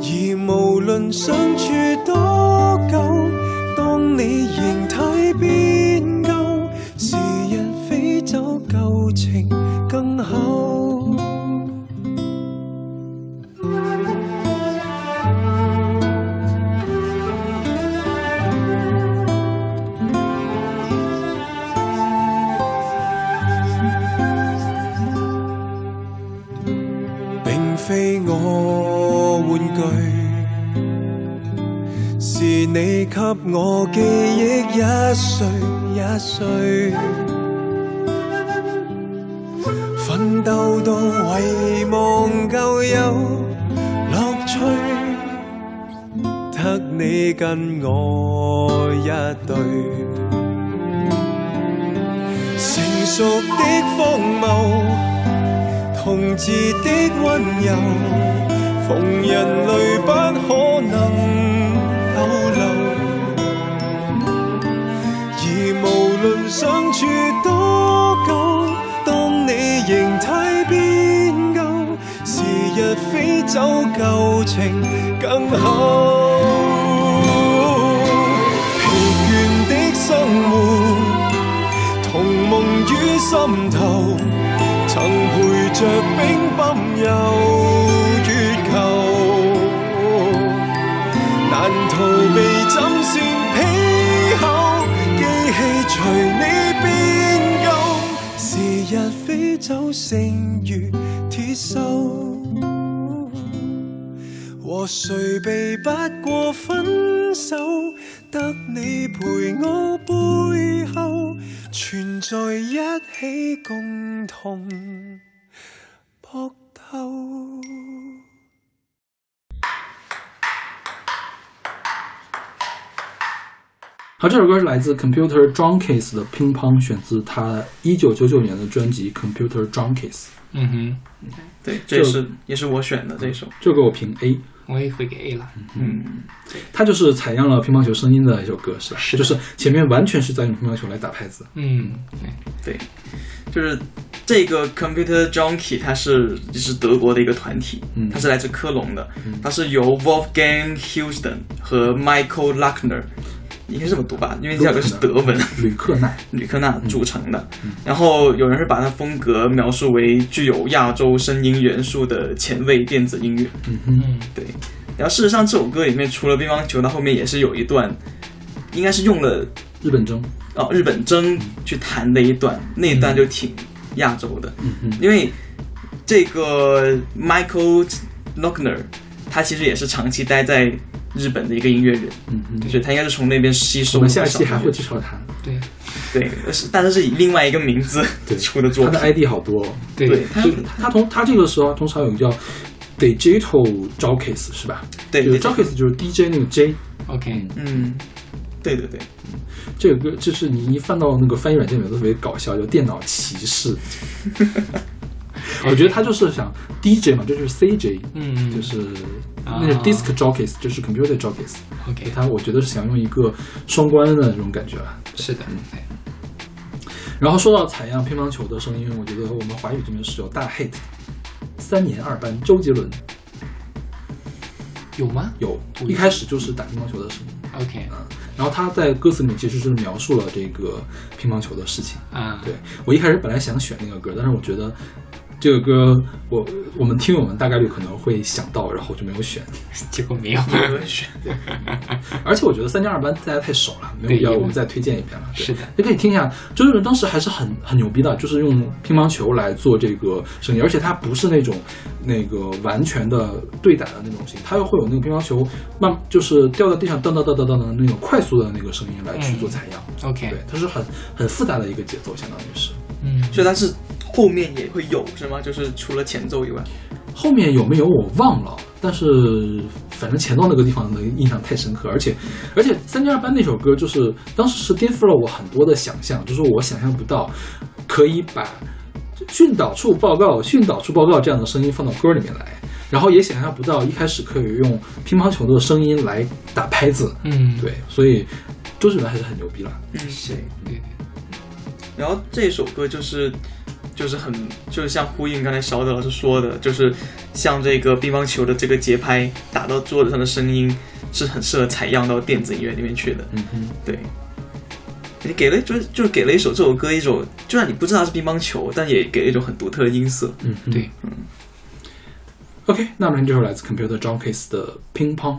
而無論相處你給我記憶一歲一歲，奮鬥到遺忘旧有樂趣，得你跟我一對。成熟的荒谬。同志的溫柔，逢人類不可能無論相處多久，當你形態變舊，時日飛走，舊情更厚。疲倦的生活，同夢於心頭。曾陪着冰崩游飛走，剩餘鐵鏽。和谁避不过分手，得你陪我背后。存在一起共同搏斗。好，这首歌是来自 Computer Junkies 的《乒乓》，选自他一九九九年的专辑《Computer Junkies》。嗯哼，对，这是也是我选的这首。这个我评 A，我也会给 A 了。嗯，它就是采样了乒乓球声音的一首歌，是吧？是就是前面完全是在用乒乓球来打拍子。嗯，对，就是这个 Computer Junkie，它是就是德国的一个团体，嗯它是来自科隆的，它是由 Wolfgang Houston 和 Michael Luckner，应该这么读吧，因为这两个是德文。吕克纳，吕克纳组成的，然后有人是把它风格描述为具有亚洲声音元素的前卫电子音乐。嗯哼，嗯，对，然后事实上这首歌里面除了乒乓球，它后面也是有一段，应该是用了日本筝，哦日本筝去弹的一段，那一段就挺亚洲的，嗯哼，因为这个 Michael Lochner，他其实也是长期待在日本的一个音乐人，嗯嗯，所以他应该是从那边吸收。我们下期还会介绍他，对。对，是但是是以另外一个名字对。出的作品。他的。ID 好多。哦。对他就他同他这个时候通常有一个叫 Digital Jockeys 是吧？就是对对。Jockeys 就是 DJ 那个 J，，OK，嗯，对对对，这个歌就是你一放到那个翻译软件里面都特别搞笑，叫电脑骑士。我觉得他就是想 DJ 嘛，这就是 CJ，嗯，就是啊那是 disc jockeys，就是 computer jockeys。OK，他我觉得是想用一个双关的那种感觉吧。是的，哎然后说到采样乒乓球的声音，我觉得我们华语这边是有大 hit，三年二班周杰伦有吗有，一开始就是打乒乓球的声音。？OK 嗯，然后他在歌词里面其实是描述了这个乒乓球的事情。啊，对我一开始本来想选那个歌，但是我觉得这个歌我我们听友们大概率可能会想到，然后就没有选。结果没有，有人选。而且我觉得三加二班大家太熟了，没有必要我们再推荐一遍了。对是的，也可以听一下，周杰伦当时还是很很牛逼的，就是用乒乓球来做这个声音，而且他不是那种那个完全的对打的那种声音，他又会有那个乒乓球慢就是掉在地上噔噔噔噔噔的那种快速的那个声音来去做采样。OK，对，它是很很复杂的一个节奏，相当于是。嗯，所以它是后面也会有是吗？就是除了前奏以外，后面有没有我忘了，但是反正前奏那个地方的印象太深刻，而且而且三加二班那首歌就是当时是颠覆了我很多的想象，就是我想象不到可以把训导处报告、训导处报告这样的声音放到歌里面来，然后也想象不到一开始可以用乒乓球的声音来打拍子，嗯，对，所以周杰伦还是很牛逼了。嗯，是对。对对，然后这首歌就是就是很就是像呼应刚才小德老师说的，就是像这个乒乓球的这个节拍打到桌子上的声音是很适合采样到电子音乐里面去的。嗯哼，对，你给了就是就是给了一首这首歌一种，就算你不知道它是乒乓球，但也给了一种很独特的音色。嗯哼，对。OK，那么这首来自 Computer Junkies 的乒乓。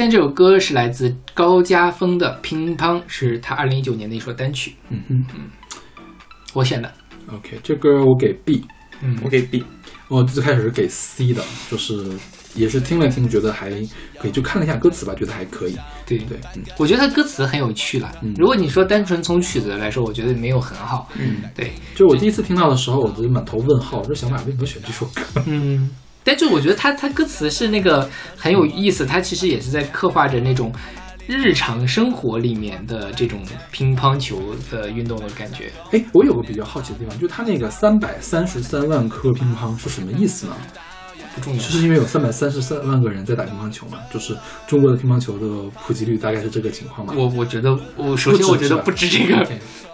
现在这首歌是来自高家峰的《乒乓》，是他二零一九年的一首单曲，嗯哼。我选的。，OK，这歌我给 B，嗯。我给 B，我最开始是给 C 的，就是也是听了听，觉得还可以，就看了一下歌词吧，觉得还可以。对。对，嗯。我觉得他歌词很有趣了。嗯。如果你说单纯从曲子来说，我觉得没有很好。嗯，对，就我第一次听到的时候，我就满头问号，这小马为什么选这首歌？嗯，但就我觉得他他歌词是那个很有意思，他其实也是在刻画着那种日常生活里面的这种乒乓球的运动的感觉。哎，我有个比较好奇的地方，就他那个三百三十三万颗乒乓是什么意思呢？不重要，就是因为有三百三十三万个人在打乒乓球嘛，就是中国的乒乓球的普及率大概是这个情况嘛。我我觉得我首先我觉得不止这个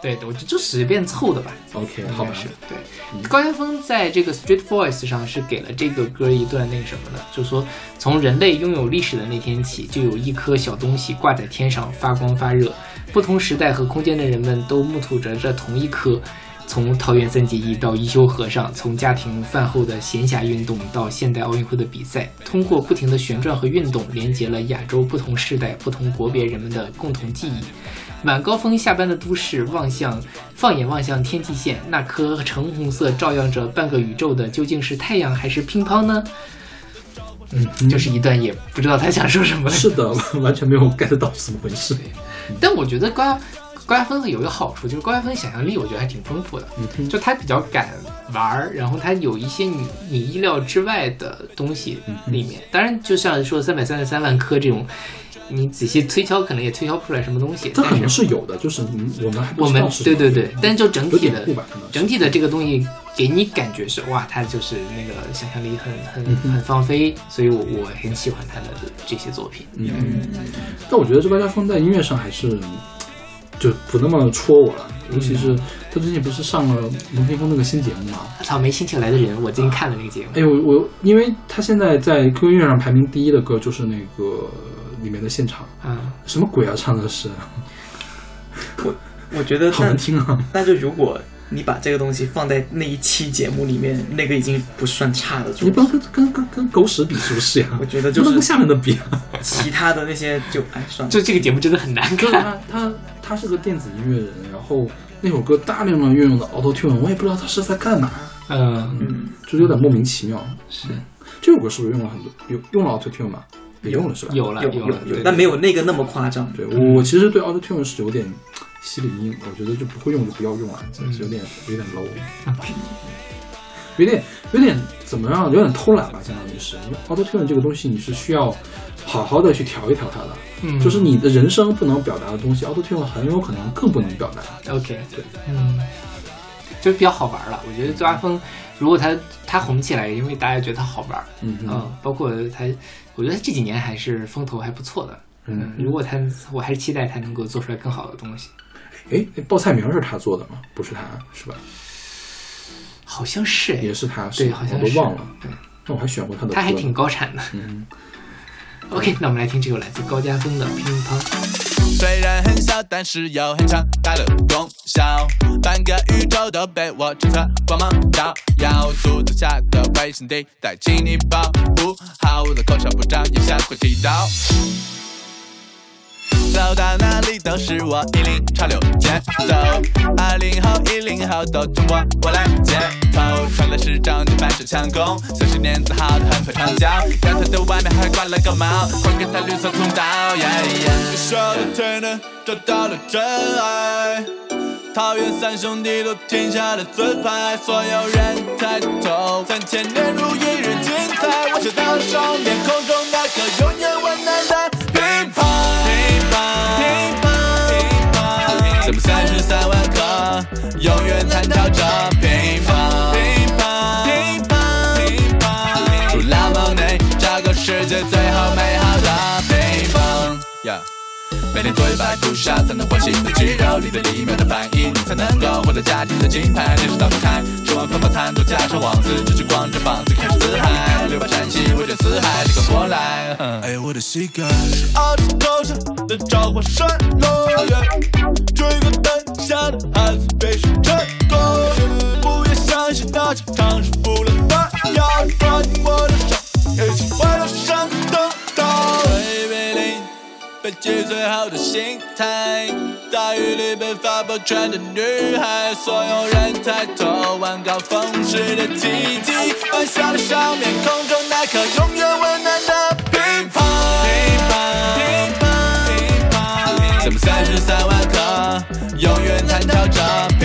对，我就就随便凑的吧。OK，好吧，是对。高晓峰在这个 Street Voice 上是给了这个歌一段那个什么的，就是说从人类拥有历史的那天起，就有一颗小东西挂在天上发光发热，不同时代和空间的人们都目睹着这同一颗。从桃园三结义到一休和尚，从家庭饭后的闲暇运动到现代奥运会的比赛，通过不停的旋转和运动，连接了亚洲不同世代、不同国别人们的共同记忆。晚高峰下班的都市，望向放眼望向天际线，那颗橙红色照耀着半个宇宙的，究竟是太阳还是乒乓呢？嗯，就是一段也不知道他想说什么。是的，完全没有 get 到是怎么回事。但我觉得高亚高亚峰有一个好处，就是高亚峰想象力我觉得还挺丰富的，嗯，就他比较敢玩儿，然后他有一些你你意料之外的东西里面。当然，就像说三百三十三万颗这种，你仔细推敲可能也推敲不出来什么东西。这可能是是有的，就是嗯我们我们对对对，但就整体的整体的这个东西给你感觉是哇，他就是那个想象力很很嗯很放飞，所以我我很喜欢他的这些作品。嗯，但我觉得这高家风在音乐上还是就不那么戳我了，尤其是他最近不是上了龙天峰那个新节目嘛？操，没心情来的人，我最近看了那个节目，哎呦，我我因为他现在在 QQ 音乐上排名第一的歌就是那个里面的现场，啊，什么鬼啊，唱的是我我觉得 好难听啊！那就如果你把这个东西放在那一期节目里面，那个已经不算差的。你不能跟跟跟跟狗屎比是不是呀？我觉得就是不能跟下面的比啊。其他的那些就哎算了。就这个节目真的很难就是看。他他他是个电子音乐人，然后那首歌大量的运用的 Auto Tune，我也不知道他是在干嘛，嗯，嗯，就有点莫名其妙。是这首歌是不是用了很多有用了 Auto Tune 吗？也用了是吧？有有了有了，对，有但没有那个那么夸张。对我我其实对 Auto Tune 是有点吸里音，我觉得就不会用就不要用了，真是有点有点 low，有点有点怎么样？有点偷懒吧，相当于是。因为 Auto Tune 这个东西你是需要好好的去调一调它的，嗯就是你的人声不能表达的东西，Auto Tune 很有可能更不能表达。OK，对，嗯，就是比较好玩了。我觉得周阿峰如果它它红起来，因为大家觉得它好玩，嗯嗯，包括他，我觉得这几年还是风头还不错的。嗯如果他，我还是期待他能够做出来更好的东西。哎，那报菜名是他做的吗？不是他，是吧？好像是哎也是他，对，好像是我都忘了。对，那我还选过他的，他还挺高产的。嗯。OK，那我们来听这首来自高家峰的《乒乓》。虽然很小，但是有很强大的功效。半个宇宙都被我侦测，光芒照耀。速度下的卫星地带，请你保护好我的口哨，不长眼下会提到。走到哪里都是我引领潮流节奏，二零后、一零后都通过我来接头，穿的时装就反手强攻，三十年自豪的很会长脚，阳台的外面还挂了个帽，还给他绿色通道。你说的对呢，找到了真爱。桃园三兄弟都停下了自拍，所有人抬头，三千年如一日精彩。我想到手面空中每天做一百步下才能唤醒的肌肉，里的里面的反应，才能够获得家庭的金牌。电视打不开，吃完饭把餐桌加上网子，只是光着膀子开始自嗨，六八战旗围着四海，你跟过来。哎呀，我的膝盖是澳洲头上的召唤山落叶，追个灯下的孩子被是成功，不要相信那场场是不能的，要抓紧我的手，一起回到山的飞机最好的心态。大雨里被发泡穿的女孩，所有人抬头望高峰时的奇迹，幻想的少年，空中那颗永远温暖的乒乓。乒乓，乒乓，乒乓，怎么三十三万颗，永远弹跳着。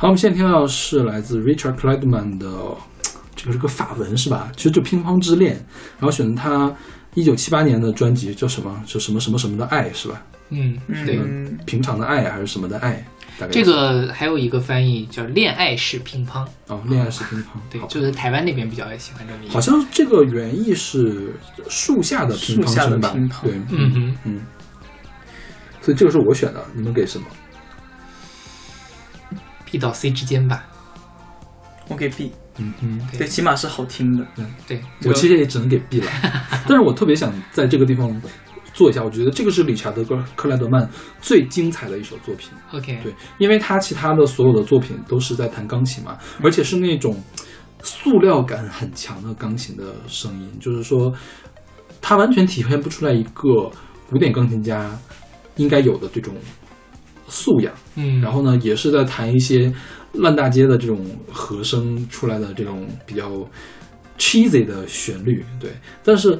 好，我们现在听到的是来自 Richard Clayderman 的，这个是个法文是吧？其实就《乒乓之恋》，然后选的他一九七八年的专辑叫什么？就什么什么什么的爱是吧？嗯，对。嗯，平常的爱还是什么的爱？大概这个还有一个翻译叫“恋爱式乒乓哦，恋爱是乒乓，”，对，就是台湾那边比较喜欢这么一个。好像这个原意是树下的乒乓树？乒乓对，嗯嗯，嗯，所以这个是我选的，你们给什么？B 到 C 之间吧。我给 B，嗯嗯，对，起码是好听的。嗯对，我其实也只能给 B 了，但是我特别想在这个地方做一下，我觉得这个是理查德克克莱德曼最精彩的一首作品。OK，对，因为他其他的所有的作品都是在弹钢琴嘛，而且是那种塑料感很强的钢琴的声音，就是说，他完全体现不出来一个古典钢琴家应该有的这种素养。嗯，然后呢，也是在弹一些烂大街的这种和声出来的这种比较 cheesy 的旋律，对。但是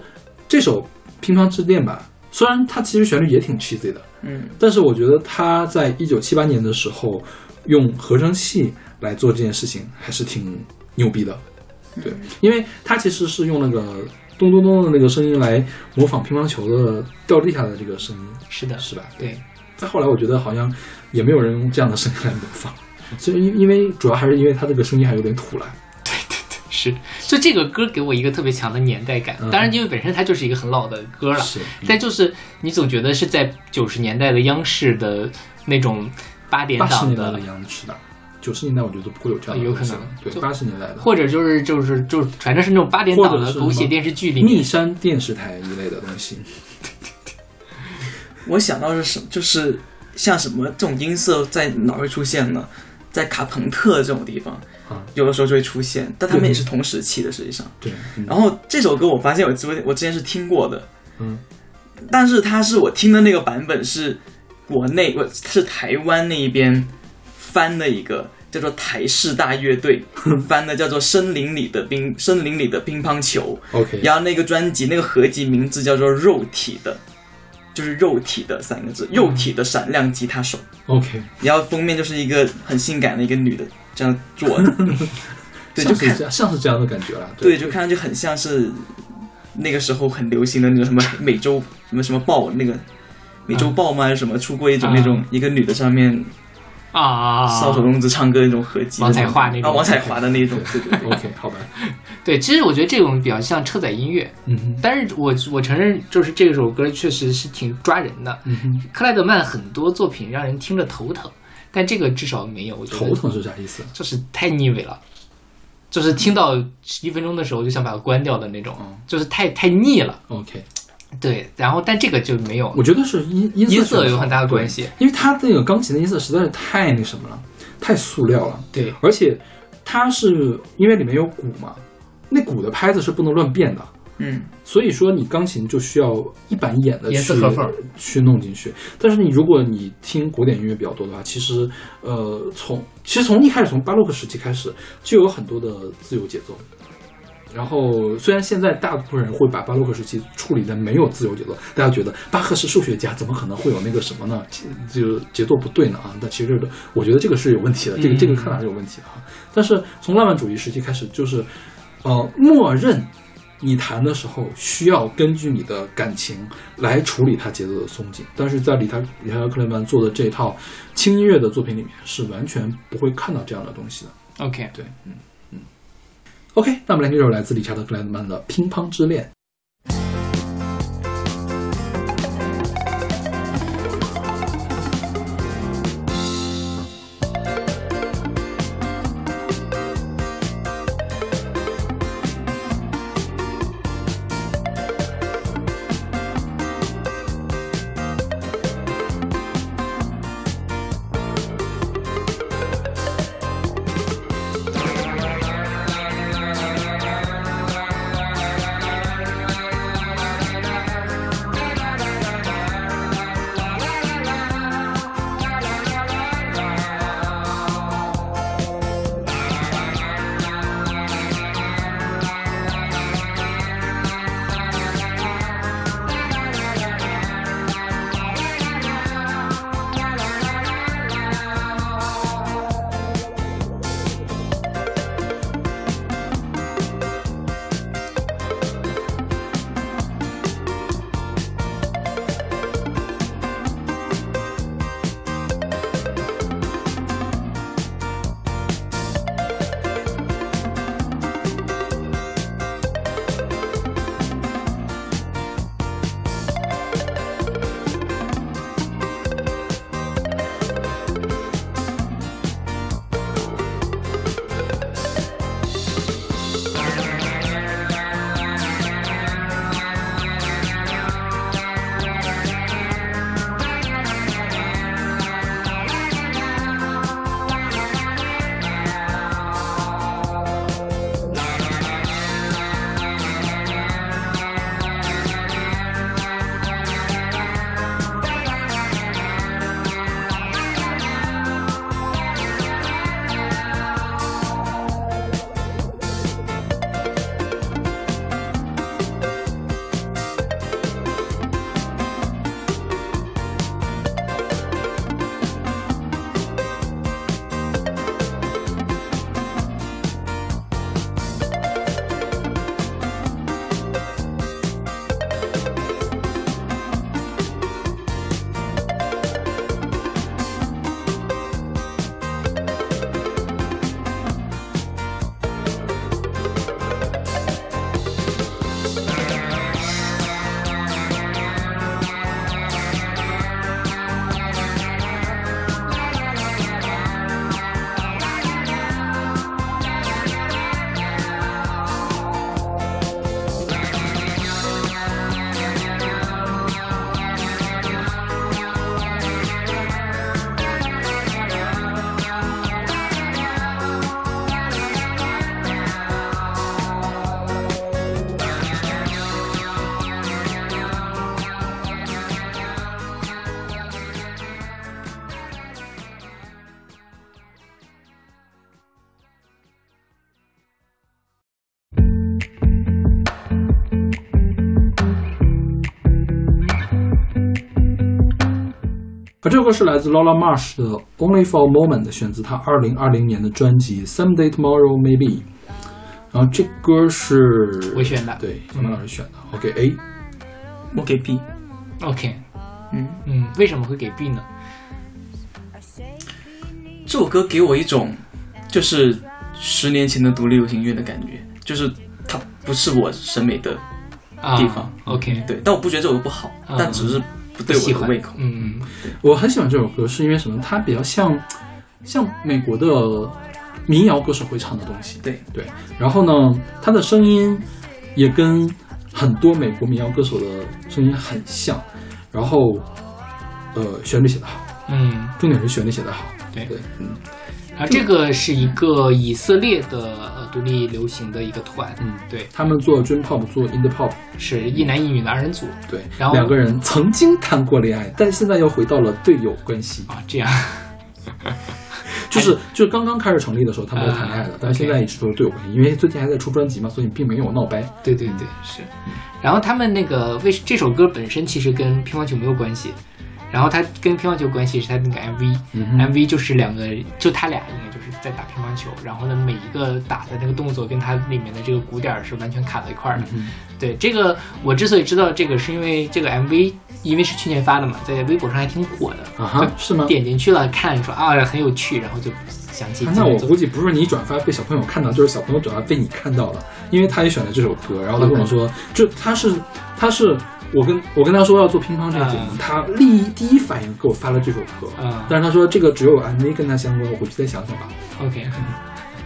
这首《乒乓之恋》吧，虽然它其实旋律也挺 cheesy 的，嗯，但是我觉得他在一九七八年的时候用合成器来做这件事情还是挺牛逼的，对，因为他其实是用那个咚咚咚的那个声音来模仿乒乓球的掉地下的这个声音，是的，是吧？对，再后来，我觉得好像也没有人用这样的声音来模仿，所以因因为主要还是因为他这个声音还有点土了，对对对是，就这个歌给我一个特别强的年代感。嗯当然，因为本身它就是一个很老的歌了，是，但就是你总觉得是在九十年代的央视的那种八点档八十年代的央视的，九十年代我觉得不会有这样的有可能对，八十年代的。或者就是就是就是反正是那种八点档的狗血电视剧里密，山电视台一类的东西，我想到是什么，就是像什么这种音色在哪儿会出现呢？在卡朋特这种地方，啊。有的时候就会出现，但他们也是同时期的，实际上。对，嗯。然后这首歌我发现我之我之前是听过的，嗯，但是它是我听的那个版本是国内我是台湾那一边翻的一个叫做台式大乐队 翻的叫做森林里的乒森林里的乒乓球，OK，然后那个专辑那个合集名字叫做肉体的，就是肉体的三个字，肉体的闪亮吉他手，OK，然后封面就是一个很性感的一个女的这样做的，对，就看像是这样，像是这样的感觉了，对，就看上去很像是那个时候很流行的那种什么美洲什么什么豹那个美洲豹吗？还是什么出过一种那种一个女的上面啊，搔首弄姿唱歌那种合集，王彩华那种。啊，王彩华的那种，对对对。OK，好吧，对，其实我觉得这种比较像车载音乐，嗯哼，但是我我承认，就是这首歌确实是挺抓人的。嗯哼，克莱德曼很多作品让人听着头疼，但这个至少没有，我觉得头疼是啥意思？就是太腻味了，就是听到十一分钟的时候就想把它关掉的那种，嗯就是太太腻了。OK，对，然后但这个就没有我觉得是音音音色色有很大的关系。因为它那个钢琴的音色实在是太那什么了，太塑料了。对而且它是因为里面有鼓嘛，那鼓的拍子是不能乱变的，嗯，所以说你钢琴就需要一板一眼的去去弄进去。但是你如果你听古典音乐比较多的话，其实呃从其实从一开始从巴洛克时期开始就有很多的自由节奏。然后，虽然现在大部分人会把巴洛克时期处理的没有自由节奏，大家觉得巴赫是数学家，怎么可能会有那个什么呢？就节奏不对呢啊？但其实这个，我觉得这个是有问题的，这个这个看法是有问题的啊。但是从浪漫主义时期开始，就是呃，默认你弹的时候需要根据你的感情来处理它节奏的松紧，但是在理查理查德克莱曼做的这套轻音乐的作品里面是完全不会看到这样的东西的。OK，对，嗯嗯。OK，那么来听这首来自理查德克莱曼的《乒乓之恋》。首歌是来自 Lola Marsh 的《Only for a Moment》，选自她二零二零年的专辑《Someday Tomorrow Maybe》。然后这歌是我选的对，小马老师选的。我给 A，我给 B。OK，嗯，嗯，为什么会给 B 呢？这首歌给我一种就是十年前的独立流行乐的感觉，就是它不是我审美的啊地方。OK，对，但我不觉得这首歌不好，啊但只是不对我的胃口。嗯，我很喜欢这首歌，是因为什么？它比较像像美国的民谣歌手会唱的东西。对对，然后呢，他的声音也跟很多美国民谣歌手的声音很像，然后呃旋律写得好，嗯，重点是旋律写得好。对对，嗯然后这个是一个以色列的呃独立流行的一个团，嗯，对，他们做 dream pop，做 indie pop，是一男一女的二人组对，然后两个人曾经谈过恋爱，但现在又回到了队友关系。啊，这样，就是就是刚刚开始成立的时候，他们就谈恋爱了，啊但是现在一直都是队友关系，因为最近还在出专辑嘛，所以并没有闹掰。对对对，是。然后他们那个为这首歌本身其实跟乒乓球没有关系，然后他跟乒乓球关系是他那个 MV，MV、嗯 MV 就是两个就他俩应该就是在打乒乓球，然后呢每一个打的那个动作跟他里面的这个鼓点儿是完全卡在一块儿的。嗯对这个我之所以知道这个，是因为这个 MV 因为是去年发的嘛，在微博上还挺火的。啊哈，是吗？点进去了看说啊很有趣，然后就想起啊那我估计不是你转发被小朋友看到，就是小朋友转发被你看到了，因为他也选了这首歌，然后他跟我说，就他是他是我跟我跟他说要做乒乓这个节目，嗯他立第一反应给我发了这首歌，嗯但是他说这个只有 MV 跟他相关，我回去再想想吧。OK，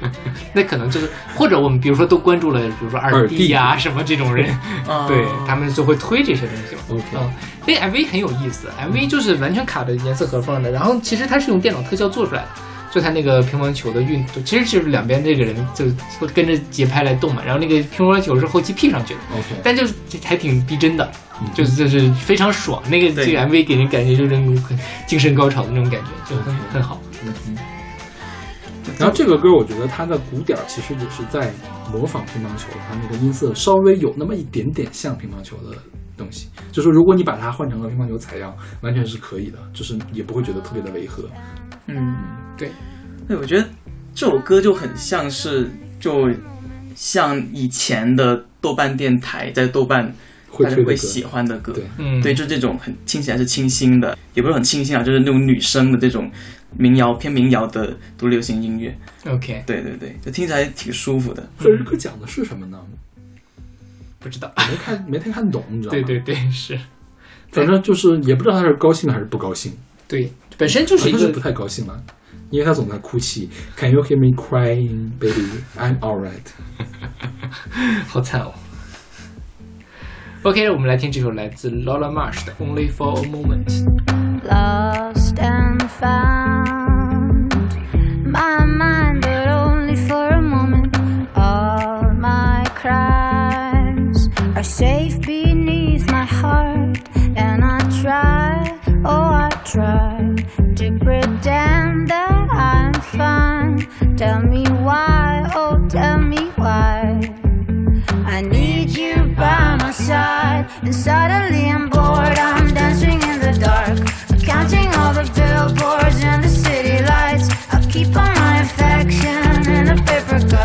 那可能就是或者我们比如说都关注了，比如说二二 D D 呀、什么这种人，啊 对他们就会推这些东西嘛。OK，嗯，那个 MV 很有意思，MV 就是完全卡的严丝合缝的，然后其实它是用电脑特效做出来的。就它那个乒乓球的运动，其实就是两边这个人就会跟着节拍来动嘛，然后那个乒乓球是后期 P 上去的，OK，但就是还挺逼真的，嗯就是就是非常爽。那个对这个 MV 给人感觉就是那种很精神高潮的那种感觉，就很很好。然后这个歌，我觉得它的鼓点儿其实也是在模仿乒乓球，它那个音色稍微有那么一点点像乒乓球的东西。就是如果你把它换成了乒乓球采样，完全是可以的，就是也不会觉得特别的违和。嗯，对，对，我觉得这首歌就很像是，就像以前的豆瓣电台在豆瓣会推的歌大家会喜欢的歌，对嗯，对，就这种很听起来是清新的，也不是很清新啊，就是那种女生的这种民谣偏民谣的独立流行音乐，OK，对对对，就听起来挺舒服的。这首歌讲的是什么呢？不知道。没看 没太看懂，你知道吗？对对对，是反正就是也不知道他是高兴还是不高兴，对，本身就是一个好像是不太高兴了，因为他总在哭泣。Can you hear me crying, baby? I'm alright。好惨哦。OK，我们来听这首来自 Lola Marsh 的《Only for a Moment》。 lost and found my mind, but only for a moment. All my cries are safe beneath my heart, and I try, oh, I try to pretend that I'm fine. Tell me why, oh, tell me why. I need you by my side, and suddenly I'm bored. I'm dancing in the dark, counting all the billboards and the city lights. I keep all my affection in a paper cup.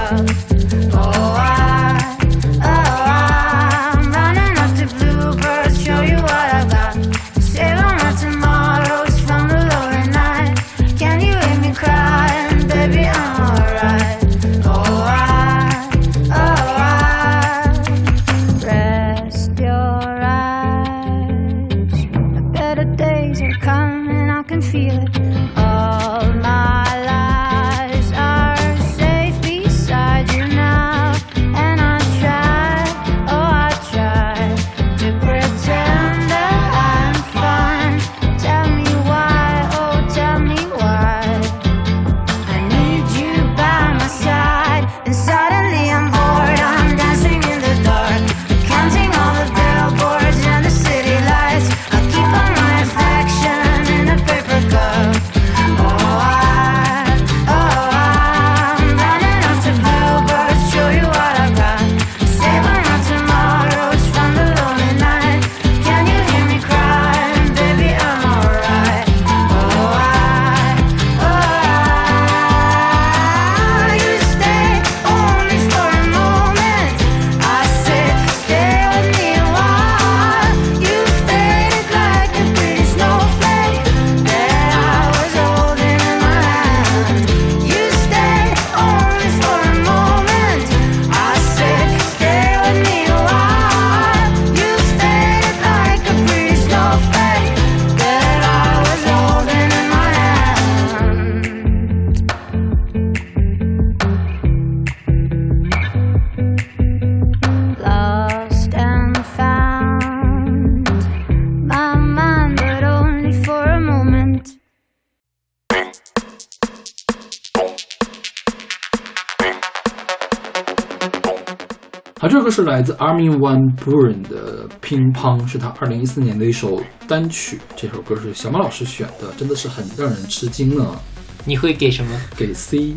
来自 Armin van Buuren 的《乒乓》，是他二零一四年的一首单曲。这首歌是小马老师选的，真的是很让人吃惊呢。你会给什么？给 C，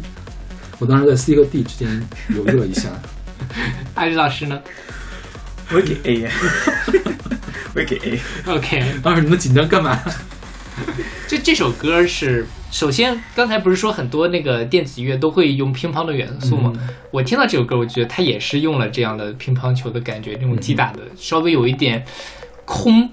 我当时在 C 和 D 之间犹豫了一下。阿里老师呢我会给 A 呀，我会给 A。OK，当时你们紧张干嘛？这这首歌是首先刚才不是说很多那个电子乐都会用乒乓的元素吗？我听到这首歌，我觉得它也是用了这样的乒乓球的感觉，那种击打的稍微有一点空。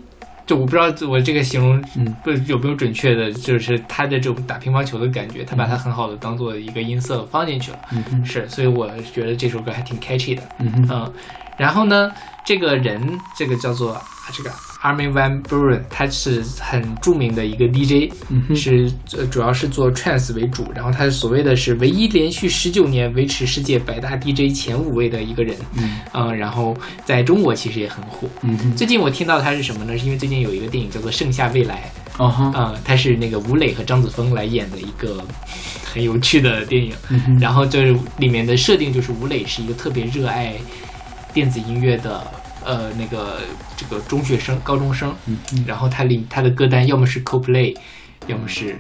就我不知道我这个形容嗯不有没有准确的，就是他的这种打乒乓球的感觉，他把它很好的当做一个音色放进去了，嗯，是，所以我觉得这首歌还挺 catchy 的。嗯然后呢，这个人这个叫做啊这个 Armin van Buuren，他是很著名的一个 DJ，、嗯，是呃主要是做 trance 为主，然后他所谓的是唯一连续十九年维持世界百大 DJ 前五位的一个人，嗯然后在中国其实也很火。嗯，最近我听到他是什么呢？是因为最近有一个电影叫做《盛夏未来》，啊他是那个吴磊和张子枫来演的一个很有趣的电影。然后就是里面的设定就是吴磊是一个特别热爱电子音乐的呃那个这个中学生、高中生，嗯哼，然后他里他的歌单要么是 CoPlay，要么是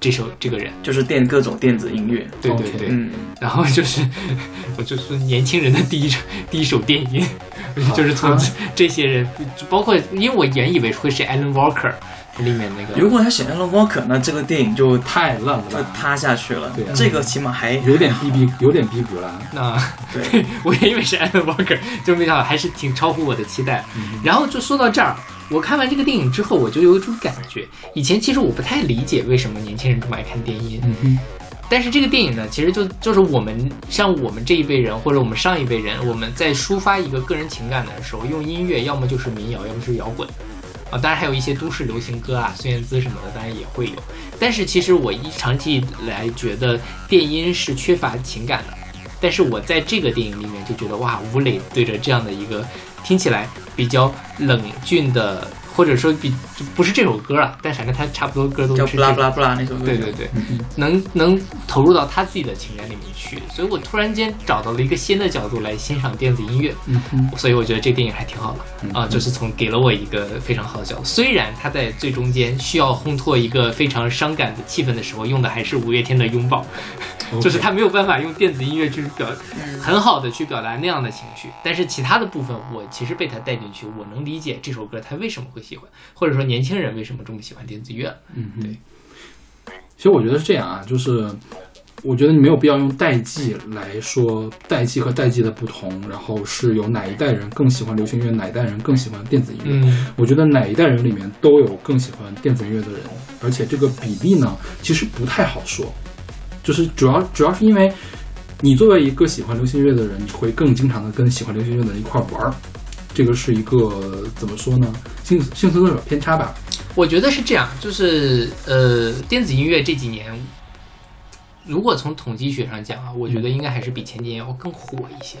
这首这个人，就是电各种电子音乐。对对对。嗯，然后就是，我就是年轻人的第一首第一首电音，就是从这这些人，就包括因为我原以为会是 Alan Walker 里面那个，如果他选 Alan Walker，那这个电影就太烂了吧，就塌下去了对啊。这个起码还有点逼逼，有点逼格了。那对，我也以为是 Alan Walker，就没想到还是挺超乎我的期待。然后就说到这儿，我看完这个电影之后，我就有一种感觉，以前其实我不太理解为什么年轻人这么爱看电影，嗯哼，但是这个电影呢，其实就就是我们像我们这一辈人或者我们上一辈人，我们在抒发一个个人情感的时候，用音乐要么就是民谣，要么是摇滚。啊，当然还有一些都市流行歌啊，孙燕姿什么的，当然也会有。但是其实我一长期以来觉得电音是缺乏情感的，但是我在这个电影里面就觉得哇，吴磊对着这样的一个听起来比较冷峻的，或者说比就不是这首歌啊，但反正他差不多歌都叫是这个布拉布拉布拉那首歌。对对对，能能投入到他自己的情感里面去，所以我突然间找到了一个新的角度来欣赏电子音乐，嗯哼，所以我觉得这电影还挺好的啊，就是从给了我一个非常好的角度。虽然他在最中间需要烘托一个非常伤感的气氛的时候，用的还是五月天的拥抱，就是他没有办法用电子音乐去表很好的去表达那样的情绪，但是其他的部分我其实被他带进去，我能理解这首歌他为什么会喜欢，或者说年轻人为什么这么喜欢电子乐。嗯对。其实我觉得是这样啊，就是我觉得你没有必要用代际来说代际和代际的不同，然后是有哪一代人更喜欢流行音乐，哪一代人更喜欢电子音乐。嗯我觉得哪一代人里面都有更喜欢电子音乐的人，而且这个比例呢，其实不太好说，就是主要主要是因为你作为一个喜欢流行音乐的人，你会更经常的跟喜欢流行音乐的人一块儿玩儿，这个是一个怎么说呢？幸幸存者偏差吧。我觉得是这样，就是呃，电子音乐这几年，如果从统计学上讲啊，我觉得应该还是比前几年要更火一些，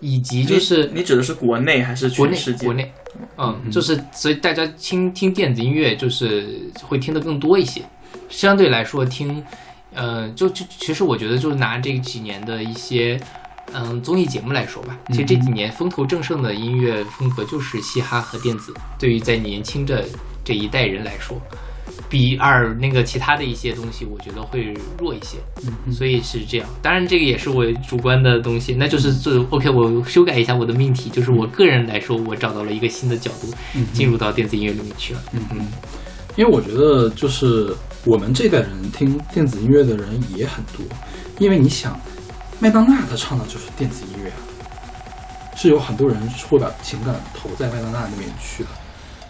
以及就是你你指的是国内还是国内全世界？国内，嗯，就是所以大家听听电子音乐就是会听得更多一些，相对来说听，呃，就就其实我觉得就是拿这几年的一些。嗯，综艺节目来说吧，其实这几年风头正盛的音乐风格就是嘻哈和电子。对于在年轻的这一代人来说，比二那个其他的一些东西，我觉得会弱一些。嗯所以是这样。当然，这个也是我主观的东西，那就是就 OK，我修改一下我的命题，就是我个人来说，我找到了一个新的角度，进入到电子音乐里面去了。嗯嗯，因为我觉得就是我们这代人听电子音乐的人也很多，因为你想，麦当娜她唱的就是电子音乐啊，是有很多人会把情感投在麦当娜那边去的。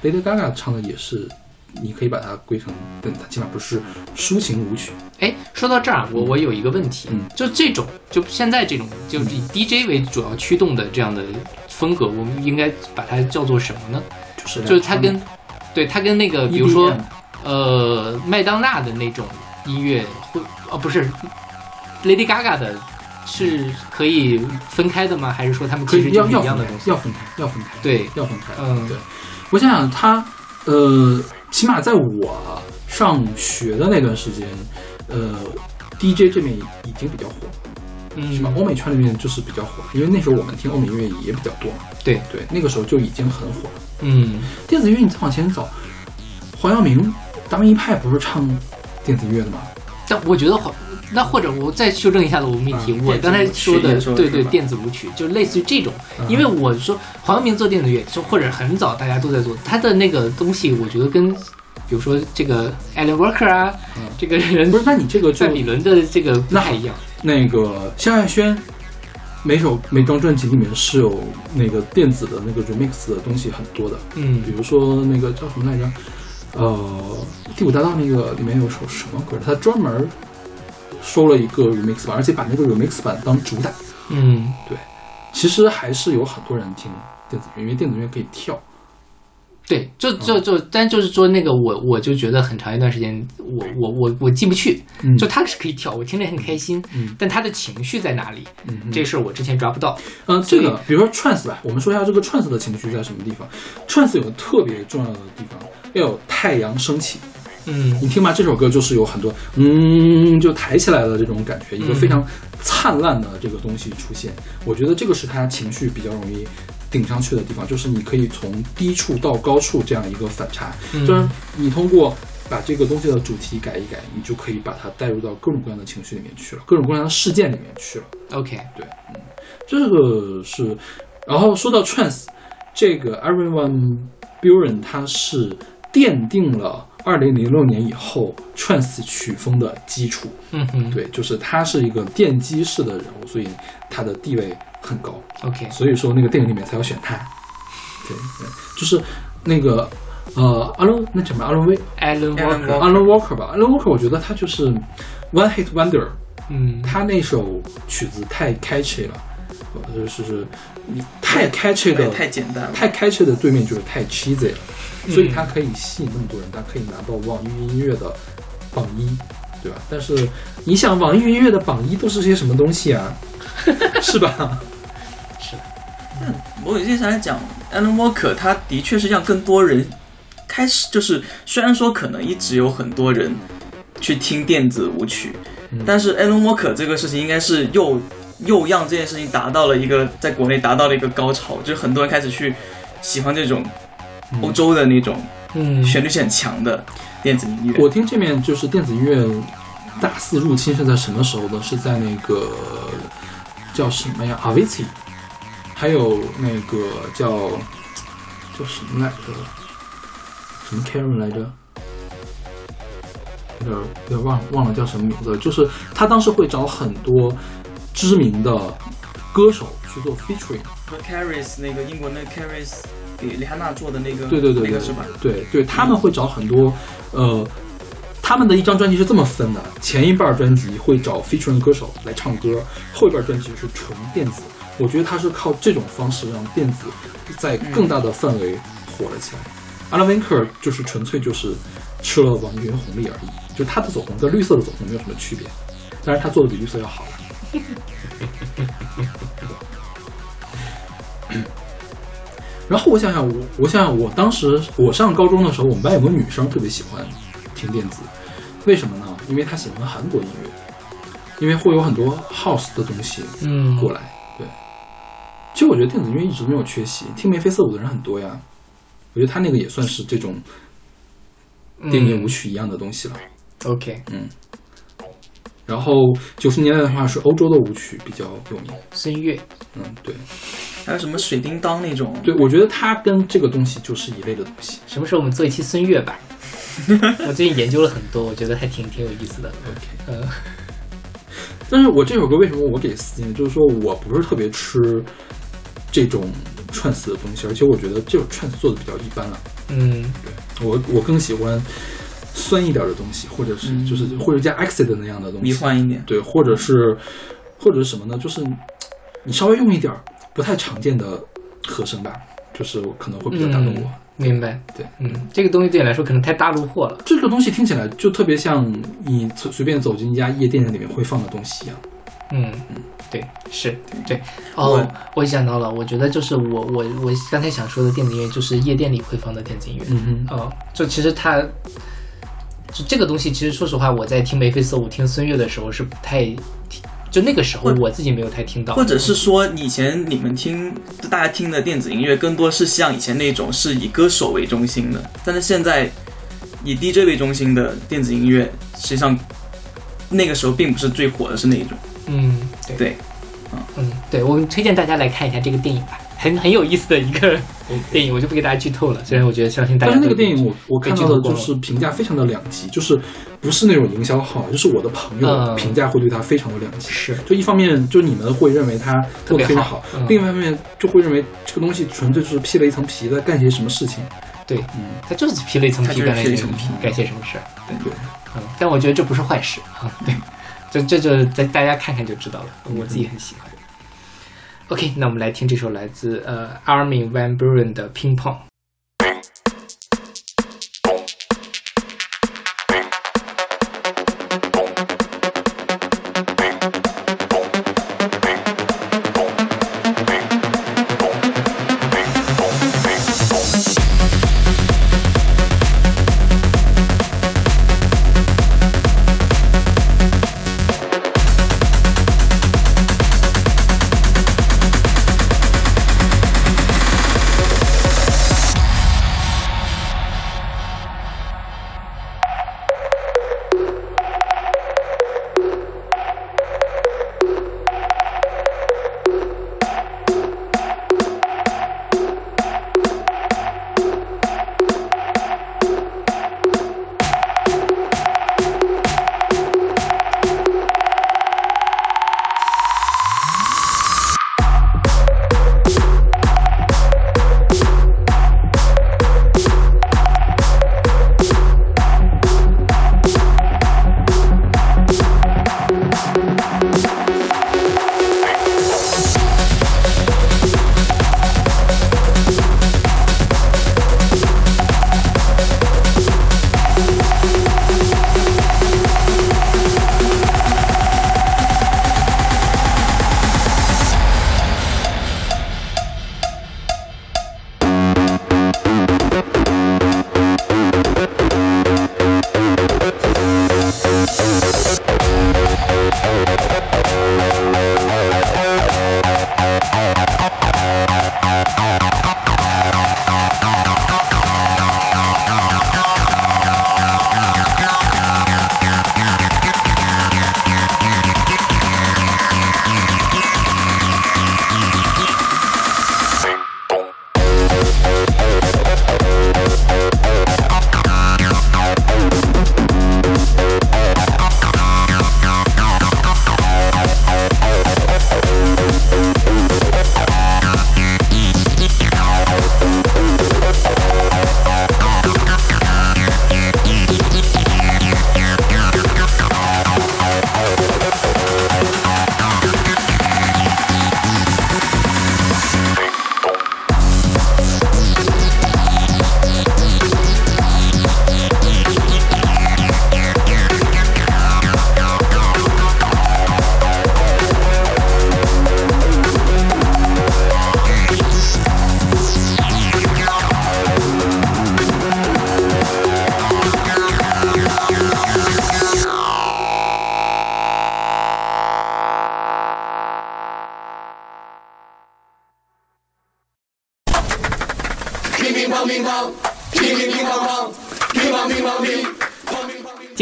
Lady Gaga 唱的也是，你可以把它归成，但它起码不是抒情舞曲。哎，说到这儿，我我有一个问题，嗯就这种就现在这种就以 DJ 为主要驱动的这样的风格，我们应该把它叫做什么呢？就是就是它跟对它跟那个比如说呃麦当娜的那种音乐会哦不是 Lady Gaga 的。是可以分开的吗？还是说他们可以其实是要要分开一样的东，西？要分开，要分开，对，要分开。嗯对，我想想，他呃，起码在我上学的那段时间，呃，DJ 这边已经比较火，嗯是吧？欧美圈里面就是比较火，因为那时候我们听欧美音乐也比较多嘛。对对，那个时候就已经很火了。嗯，电子乐你再往前走，黄耀明、达明一派不是唱电子乐的吗？但我觉得好，那或者我再修正一下子我命题，嗯我刚才说的对对电子舞曲，就类似于这种，嗯因为我说黄晓明做电子乐，就或者很早大家都在做，他的那个东西，我觉得跟比如说这个 Alan Walker 啊，嗯这个人不是，那你这个就范比伦的这个不那太一样。那个萧亚轩，每首每张专辑里面是有那个电子的那个 remix 的东西很多的，嗯比如说那个叫什么来着？呃，第五大道那个里面有首什么歌？他专门收了一个 remix 版，而且把那个 remix 版当主打。嗯对其实还是有很多人听电子乐，因为电子乐可以跳。对，就嗯就就，但就是说那个我我就觉得很长一段时间，我我我我进不去，嗯就他是可以跳，我听着很开心，嗯但他的情绪在哪里？嗯嗯这事儿我之前抓不到。嗯，这个比如说 trance 吧，我们说一下这个 trance 的情绪在什么地方。trance 有个特别重要的地方，要有太阳升起。嗯你听吧，这首歌就是有很多嗯，就抬起来的这种感觉，一个非常灿烂的这个东西出现。我觉得这个是他情绪比较容易顶上去的地方，就是你可以从低处到高处这样一个反差。嗯就是你通过把这个东西的主题改一改，你就可以把它带入到各种各样的情绪里面去了，各种各样的事件里面去了。，OK，对，嗯这个是，然后说到 trance，这个 Everyone Buren 它是奠定了二零零六年以后 trance 曲风的基础。嗯哼，对，就是他是一个奠基式的人物，所以他的地位很高。，OK，所以说那个电影里面才要选他。对，对就是那个呃，阿伦那叫什么？阿伦威 Alan Alan Walker，阿伦 Walker 吧，阿伦 Walker，我觉得他就是 One Hit Wonder。嗯，他那首曲子太 catchy 了，呃就是你太 catchy 的太简单了。太 catchy 的对面就是太 cheesy 了，嗯所以它可以吸引那么多人，它可以拿到网易音乐的榜一，对吧？但是你想，网易音乐的榜一都是些什么东西啊？是吧？是某种意义上来讲，Alan Walker 他的确是让更多人开始，就是虽然说可能一直有很多人去听电子舞曲，嗯但是 Alan Walker 这个事情应该是又又让这件事情达到了一个在国内达到了一个高潮，就是很多人开始去喜欢这种欧洲的那种嗯，旋律性很强的电子音乐。我听这面就是电子音乐大肆入侵是在什么时候呢？是在那个叫什么呀？Avicii，还有那个叫叫什么来着？什么 Karen 来着？有点有点忘忘了叫什么名字了。就是他当时会找很多知名的歌手去做 featuring。和 Caris 那个英国那个 Caris 给蕾哈娜做的那个，对对对对那个是吧？对对，他们会找很多，呃，他们的一张专辑是这么分的：前一半专辑会找 featuring 歌手来唱歌，后一半专辑是纯电子。我觉得他是靠这种方式让电子在更大的范围火了起来。阿拉温克就是纯粹就是吃了网易云红利而已，就他的走红跟绿色的走红没有什么区别，但是他做的比绿色要好了。然后我想想，我我想想，我当时我上高中的时候，我们班有个女生特别喜欢听电子，为什么呢？因为她喜欢韩国音乐，因为会有很多 house 的东西嗯过来。对，其实我觉得电子音乐一直没有缺席，听眉飞色舞的人很多呀。我觉得他那个也算是这种电音舞曲一样的东西了。OK，嗯然后九十年代的话是欧洲的舞曲比较有名，声乐，嗯，对还有什么水叮当那种，对，我觉得它跟这个东西就是一类的东西。什么时候我们做一期孙悦吧？我最近研究了很多，我觉得还挺挺有意思的。OK，呃，但是我这首歌为什么我给四星？就是说我不是特别吃这种串词的东西，而且我觉得这种串词做的比较一般了。嗯对我我更喜欢酸一点的东西，或者是嗯就是或者加 acid 那样的东西，迷幻一点。对，或者是或者是什么呢？就是你稍微用一点儿不太常见的和声吧，就是可能会比较打动我。嗯明白。对，嗯，这个东西对你来说可能太大路货了。这个东西听起来就特别像你随随便走进一家夜店里面会放的东西一样。嗯，对，是对。哦，我想到了，我觉得就是我我我刚才想说的电子音乐，就是夜店里会放的电子音乐。嗯哼，哦，就其实它，就这个东西，其实说实话，我在听眉飞色舞、听孙悦的时候是不太就那个时候我自己没有太听到，或者是说以前你们听大家听的电子音乐，更多是像以前那种是以歌手为中心的，但是现在以 DJ 为中心的电子音乐，实际上那个时候并不是最火的，是那一种。嗯，对。对，嗯，对，我们推荐大家来看一下这个电影吧，很很有意思的一个电影，我就不给大家剧透了。虽然我觉得相信大家但是那个电影我我看到的就是评价非常的两极，就是不是那种营销号，就是我的朋友嗯评价会对他非常的两极。是就一方面，就你们会认为他做的非常好特别好嗯，另外一方面就会认为这个东西纯粹就是披了一层皮，在干些什么事情。对，嗯，他就是披了一层皮，干了一层皮干些什么事儿。对对，嗯，但我觉得这不是坏事啊，对，这这就在大家看看就知道了，我自己很喜欢。OK，那我们来听这首来自呃 Armin van Buuren 的《Ping Pong》。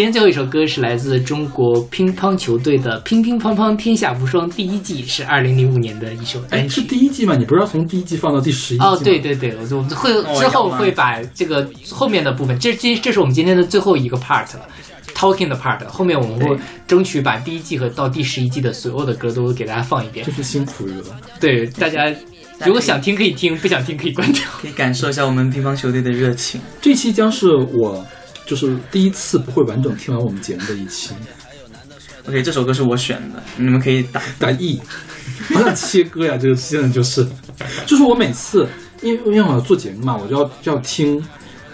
天最后一首歌是来自中国乒乓球队的《乒乒乓乓天下无双》第一季，是二零零五年的一首哎，是单曲。第一季吗？你不是要从第一季放到第十一季吗？哦，对对对，我就我们会哦之后会把这个后面的部分，这这这是我们今天的最后一个 part 了，talking 的 part。后面我们会争取把第一季和到第十一季的所有的歌都给大家放一遍这。是辛苦了。对大家，如果想听可以听，不想听可以关掉。可以感受一下我们乒乓球队的热情。这期将是我就是第一次不会完整听完我们节目的一期。OK，这首歌是我选的，你们可以打。打 E，好想切歌呀！这个现在就是，就是我每次因为因为我要做节目嘛，我就要就要听，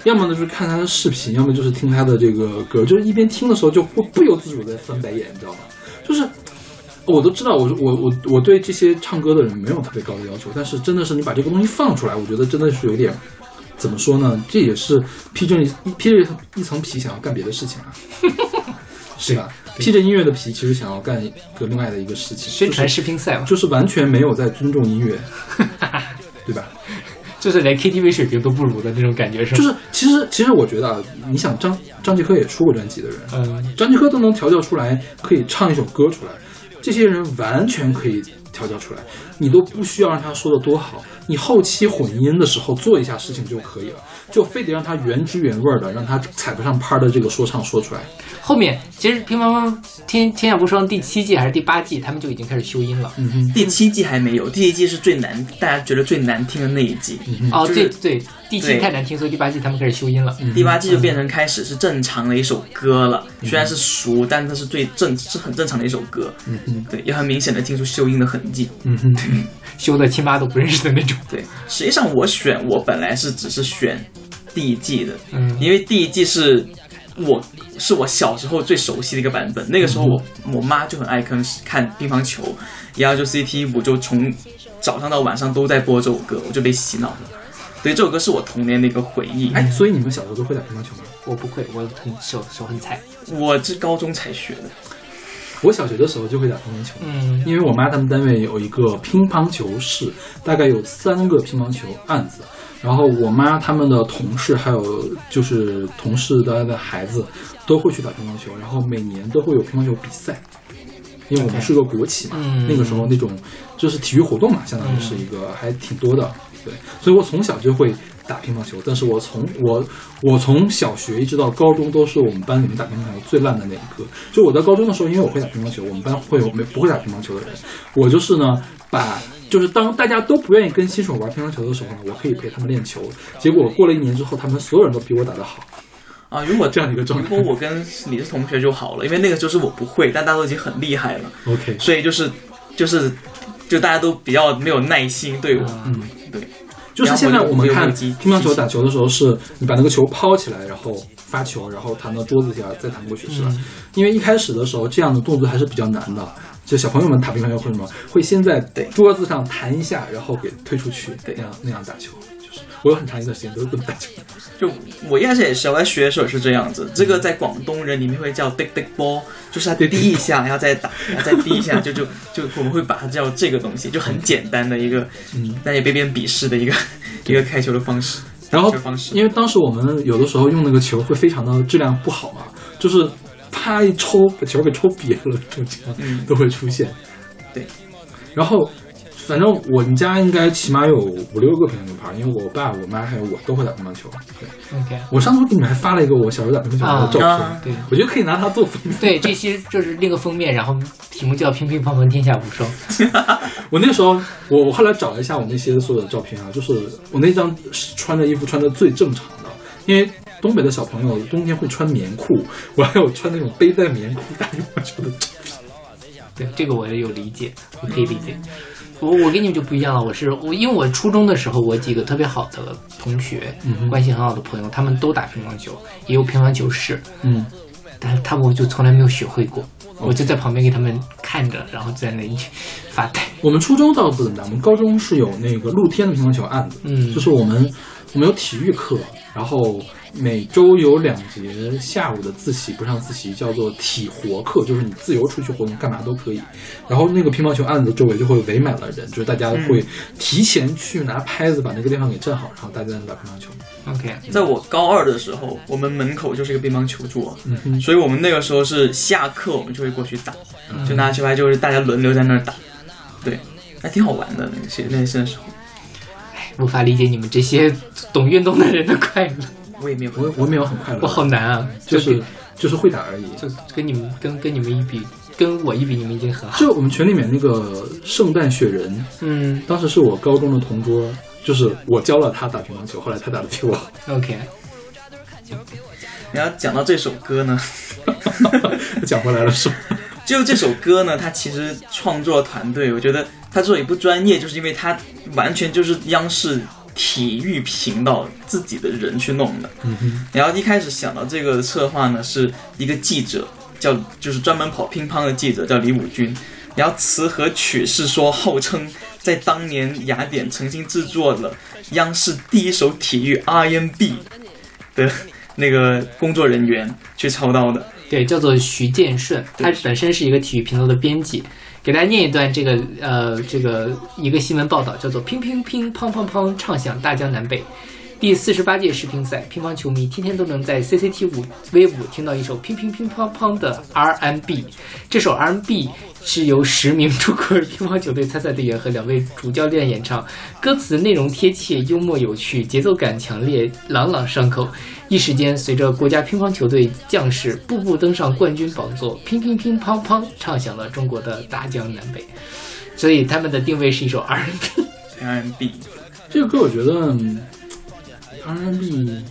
要么呢就是看他的视频，要么就是听他的这个歌，就是一边听的时候就会不由自主的翻白眼，你知道吗？就是我都知道，我我我我对这些唱歌的人没有特别高的要求，但是真的是你把这个东西放出来，我觉得真的是有点。怎么说呢？这也是披着一披着一层皮想要干别的事情啊。是吧？披着音乐的皮，其实想要干一个另外的一个事情，宣传视频赛嘛，就是完全没有在尊重音乐，对吧？就是连 KTV 水平都不如的那种感觉，是吗？就是其实其实我觉得啊，你想张张继科也出过专辑的人，嗯，张继科都能调教出来，可以唱一首歌出来，这些人完全可以调教出来，你都不需要让他说的多好，你后期混音的时候做一下事情就可以了，就非得让他原汁原味儿的，让他踩不上拍儿的这个说唱说出来。后面其实乒乓乓天天下无双第七季还是第八季，他们就已经开始修音了。嗯哼，第七季还没有，第一季是最难，大家觉得最难听的那一季。哦，就是对对，第七对太难听，所以第八季他们开始修音了。第八季就变成开始是正常的一首歌了，虽然是熟，但它是最正是很正常的一首歌。嗯嗯，对，也很明显的听出修音的痕迹。嗯哼，修的亲妈都不认识的那种。对，实际上我选我本来是只是选第一季的，嗯因为第一季是我是我小时候最熟悉的一个版本。那个时候我我妈就很爱看看乒乓球，然后就 CT 五就从早上到晚上都在播这首歌，我就被洗脑了。对，这首歌是我童年的一个回忆。哎，所以你们小时候都会打乒乓球吗？我不会，我很手手很菜。我是高中才学的。我小学的时候就会打乒乓球，嗯因为我妈他们单位有一个乒乓球室，大概有三个乒乓球案子。然后我妈他们的同事还有就是同事的的孩子都会去打乒乓球，然后每年都会有乒乓球比赛，因为我们是个国企嘛，嗯那个时候那种就是体育活动嘛，相当于是一个还挺多的，对，所以我从小就会打乒乓球，但是我从我我从小学一直到高中都是我们班里面打乒乓球最烂的那一个。就我在高中的时候，因为我会打乒乓球，我们班会有没不会打乒乓球的人，我就是呢把。就是当大家都不愿意跟新手玩乒乓球的时候呢，我可以陪他们练球。结果过了一年之后，他们所有人都比我打得好。啊，如果这样的一个状态如果我跟你是同学就好了，因为那个就是我不会，但大家都已经很厉害了，OK，所以就是就是就大家都比较没有耐心对我。嗯，对，就是现在我们看乒乓球打球的时候，是你把那个球抛起来，然后发球，然后弹到桌子下，再弹过去，是吧？嗯因为一开始的时候，这样的动作还是比较难的。就小朋友们打乒乓球会什么？会先在对桌子上弹一下，然后给推出去，对那样那样打球。就是我有很长一段时间都是这么打球的。就我一开始也是，我在学的时候是这样子。这个在广东人里面会叫 big big ball，就是它滴一下，然后再打，然后再滴一下，就就就我们会把它叫这个东西，就很简单的一个，嗯，但也被别人鄙视的一个一个开球的方式。然后因为当时我们有的时候用那个球会非常的质量不好嘛，就是啪一抽把球给抽瘪了，这种情况嗯都会出现。对，然后反正我们家应该起码有五六个乒乓球拍，因为我爸、我妈还有我都会打乒乓球。对 OK，我上次给你们还发了一个我小时候打乒乓球的照片，啊对我觉得可以拿它做封面。对，这些就是那个封面，然后题目叫“乒乒乓乓天下无双 我那时候，我我后来找了一下我那些所有的照片啊，就是我那张是穿的衣服穿的最正常的，因为东北的小朋友冬天会穿棉裤，我还有穿那种背带棉裤打乒乓球的照片。”。对，这个我也有理解，我可以理解。我我跟你们就不一样了，我是我，因为我初中的时候，我几个特别好的同学，嗯关系很好的朋友，他们都打乒乓球，也有乒乓球室，嗯，但是他们我就从来没有学会过，我就在旁边给他们看着，然后在那里发呆。我们初中倒不怎么打，我们高中是有那个露天的乒乓球案子，嗯就是我们我们有体育课，然后每周有两节下午的自习，不上自习，叫做体活课，就是你自由出去活动，干嘛都可以。然后那个乒乓球案子周围就会围满了人，就是大家会提前去拿拍子把那个地方给站好，然后大家在那打乒乓球。OK，在我高二的时候，我们门口就是一个乒乓球桌，嗯哼，所以我们那个时候是下课我们就会过去打，就拿球拍就是大家轮流在那儿打，对，还挺好玩的那些那些时候，无法理解你们这些懂运动的人的快乐，我也没有我我没有很快乐，我好难啊！就是就是会打而已。就跟你们跟跟你们一比，跟我一比，你们已经很好。就我们群里面那个圣诞雪人，嗯当时是我高中的同桌，就是我教了他打乒乓球，后来他打的比我好。，OK，然后讲到这首歌呢，讲回来了是吧？就这首歌呢，它其实创作团队，我觉得它之所以不专业，就是因为它完全就是央视体育频道自己的人去弄的。嗯哼，然后一开始想到这个策划呢，是一个记者，叫就是专门跑乒乓的记者，叫李武军。然后词和曲是说号称在当年雅典曾经制作了央视第一首体育 RMB 的那个工作人员去操刀的。对，叫做徐建顺，他本身是一个体育频道的编辑。给大家念一段这个呃这个一个新闻报道，叫做“乒乒乒乓乓乓，唱响大江南北”。第四十八届世乒赛，乒乓球迷天天都能在 CCT 五 V 五听到一首乒乒乒乓乓的 R&B。这首 R&B 是由十名中国乒乓球队参赛队员和两位主教练演唱，歌词内容贴切、幽默有趣，节奏感强烈，朗朗上口。一时间，随着国家乒乓球队将士步步登上冠军宝座，乒乒乒乓乓，唱响了中国的大江南北。所以他们的定位是一首 R&B。R&B，这个歌我觉得 R&B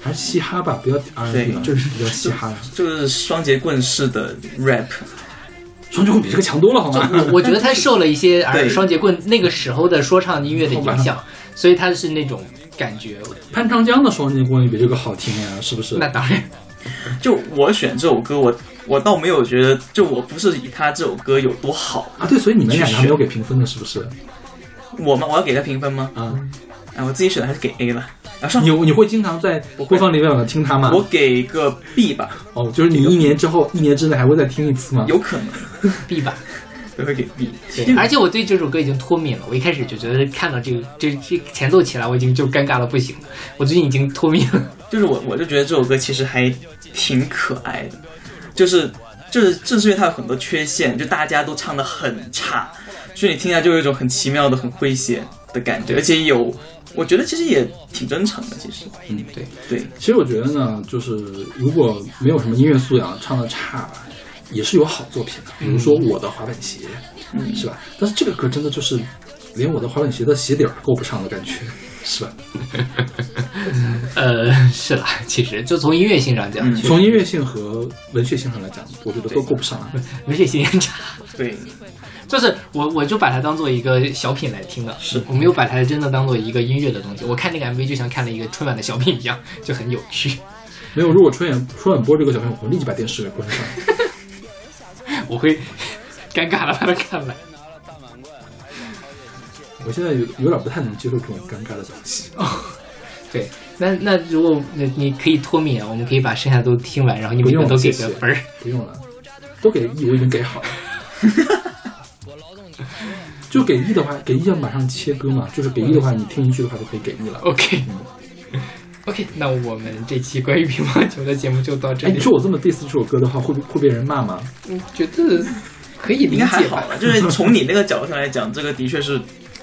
还是嘻哈吧，不要 R&B 就是比较嘻哈。就是双节棍式的 rap，双截棍比这个强多了，好吗？我我觉得他受了一些 儿对双节棍那个时候的说唱音乐的影响，所以他是那种感觉。潘长江的双截棍也比这个好听呀，是不是？那当然，就我选这首歌，我我倒没有觉得，就我不是以他这首歌有多好，啊，对，所以你们两个去还没有给评分的，是不是？我吗？我要给他评分吗？啊，啊，我自己选的还是给 A 了。啊，上你你会经常在播放列表上听他吗？我给个 B 吧，哦，就是你一年之后，一年之内还会再听一次吗？有可能 B 吧。我会给 B。对，而且我对这首歌已经脱敏了。我一开始就觉得看到这个这这前奏起来，我已经就尴尬的不行了。我最近已经脱敏了。就是我我就觉得这首歌其实还挺可爱的，就是就是正是因为它有很多缺陷，就大家都唱的很差，所以你听起来就有一种很奇妙的、很诙谐的感觉，而且有，我觉得其实也挺真诚的，其实，嗯，对对，其实我觉得呢，就是如果没有什么音乐素养，唱的差，也是有好作品的。比如说《我的滑板鞋》，嗯是吧？但是这个歌真的就是连我的滑板鞋的鞋底儿够不上的感觉，是吧？呃，是啦，其实就从音乐性上讲，嗯从音乐性和文学性上来讲，我觉得都够不上。文学性也差。对，就是我我就把它当做一个小品来听的，是我没有把它真的当做一个音乐的东西。我看那个 MV 就像看了一个春晚的小品一样，就很有趣。没有，如果春晚春晚播这个小品，我会立即把电视给关上。我会尴尬的把它看完。我现在有有点不太能接受这种尴尬的东西。对，那那如果你你可以脱敏啊，我们可以把剩下的都听完，然后你每不用个都给个分儿。不用了，都给 E，我已经给好了。就给 E 的话，给 E 要马上切割嘛，就是给 E 的话，你听一句的话就可以给 E 了。OK OK，那我们这期关于乒乓球的节目就到这哎，里你。说我这么 diss 这首歌的话，会不会被人骂吗？嗯，觉得可以理应该还解吧。好了，就是从你那个角度上来讲，这个的确是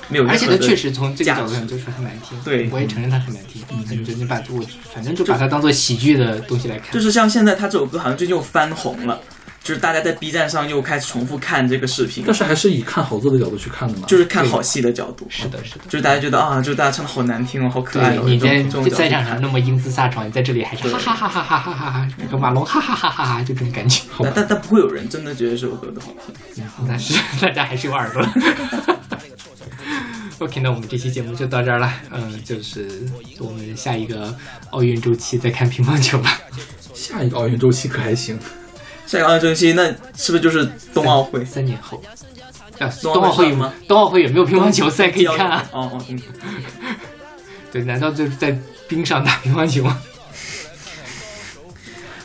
没有而且它确实从这个角度上就是很难听，对我也承认它很难听。嗯，就你把我反正就把它当做喜剧的东西来看。就是像现在他这首歌好像最近又翻红了，就是大家在 B 站上又开始重复看这个视频但，是还是以看好做的角度去看的嘛。就是看好戏的角度，是的，是的。就是大家觉得啊，就是大家唱的好难听哦，好可爱你这在种这赛场上那么英姿飒爽，你在这里还是对哈哈哈哈哈哈哈哈，和马龙哈哈哈哈哈，就这种感觉。但但但不会有人真的觉得这首歌的好听。但是大家还是有耳朵。OK，那我们这期节目就到这儿了。嗯，就是我们下一个奥运周期再看乒乓球吧。下一个奥运周期可还行。下一个奥运周期，那是不是就是冬奥会？三年后，啊，冬冬奥会吗？冬奥会有没有乒乓球赛可以看啊？哦哦，嗯 对，难道就是在冰上打乒乓球吗？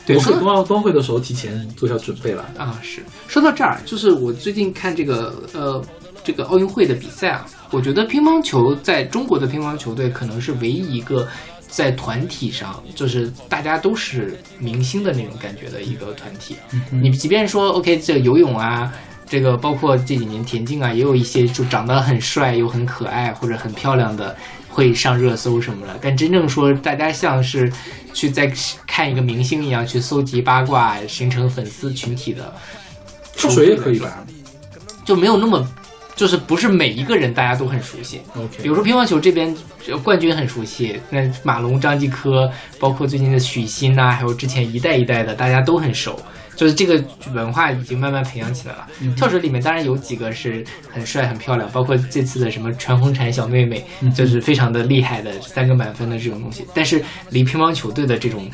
对，我冬奥冬奥会的时候提前做下准备了。啊，是说到这儿，就是我最近看这个呃这个奥运会的比赛啊，我觉得乒乓球在中国的乒乓球队可能是唯一一个在团体上就是大家都是明星的那种感觉的一个团体。你即便说 OK，这个游泳啊。这个包括这几年田径啊，也有一些就长得很帅又很可爱或者很漂亮的，会上热搜什么的。但真正说大家像是去在看一个明星一样去搜集八卦、形成粉丝群体的，跳水也可以吧就没有那么，就是不是每一个人大家都很熟悉。比如说乒乓球这边呃冠军很熟悉，那马龙、张继科，包括最近的许昕呐、还有之前一代一代的，大家都很熟。就是这个文化已经慢慢培养起来了。跳水里面当然有几个是很帅、很漂亮，包括这次的什么全红婵小妹妹，就是非常的厉害的三个满分的这种东西。但是离乒乓球队的这种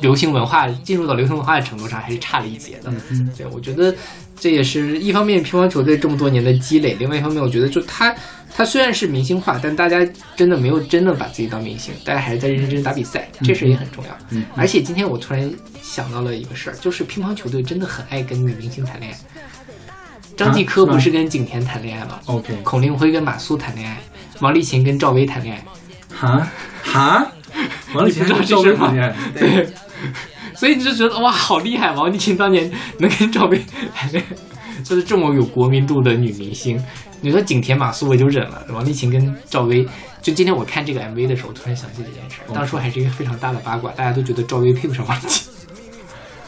流行文化进入到流行文化的程度上还是差了一截的。对，我觉得这也是一方面乒乓球队这么多年的积累，另外一方面我觉得就他他虽然是明星化，但大家真的没有真的把自己当明星，大家还是在认认真真打比赛，这事也很重要。嗯而且今天我突然想到了一个事儿，就是乒乓球队真的很爱跟女明星谈恋爱。张继科不是跟景甜谈恋爱吗？OK，孔令辉跟马苏谈恋爱，王励勤跟赵薇谈恋爱。哈哈，王励勤跟赵薇谈恋爱，对，所以你就觉得哇，好厉害！王丽勤当年能跟赵薇谈恋爱，就是这么有国民度的女明星。你说景甜、马苏我就忍了，王丽勤跟赵薇，就今天我看这个 MV 的时候，突然想起这件事儿。当初还是一个非常大的八卦，大家都觉得赵薇配不上王丽勤。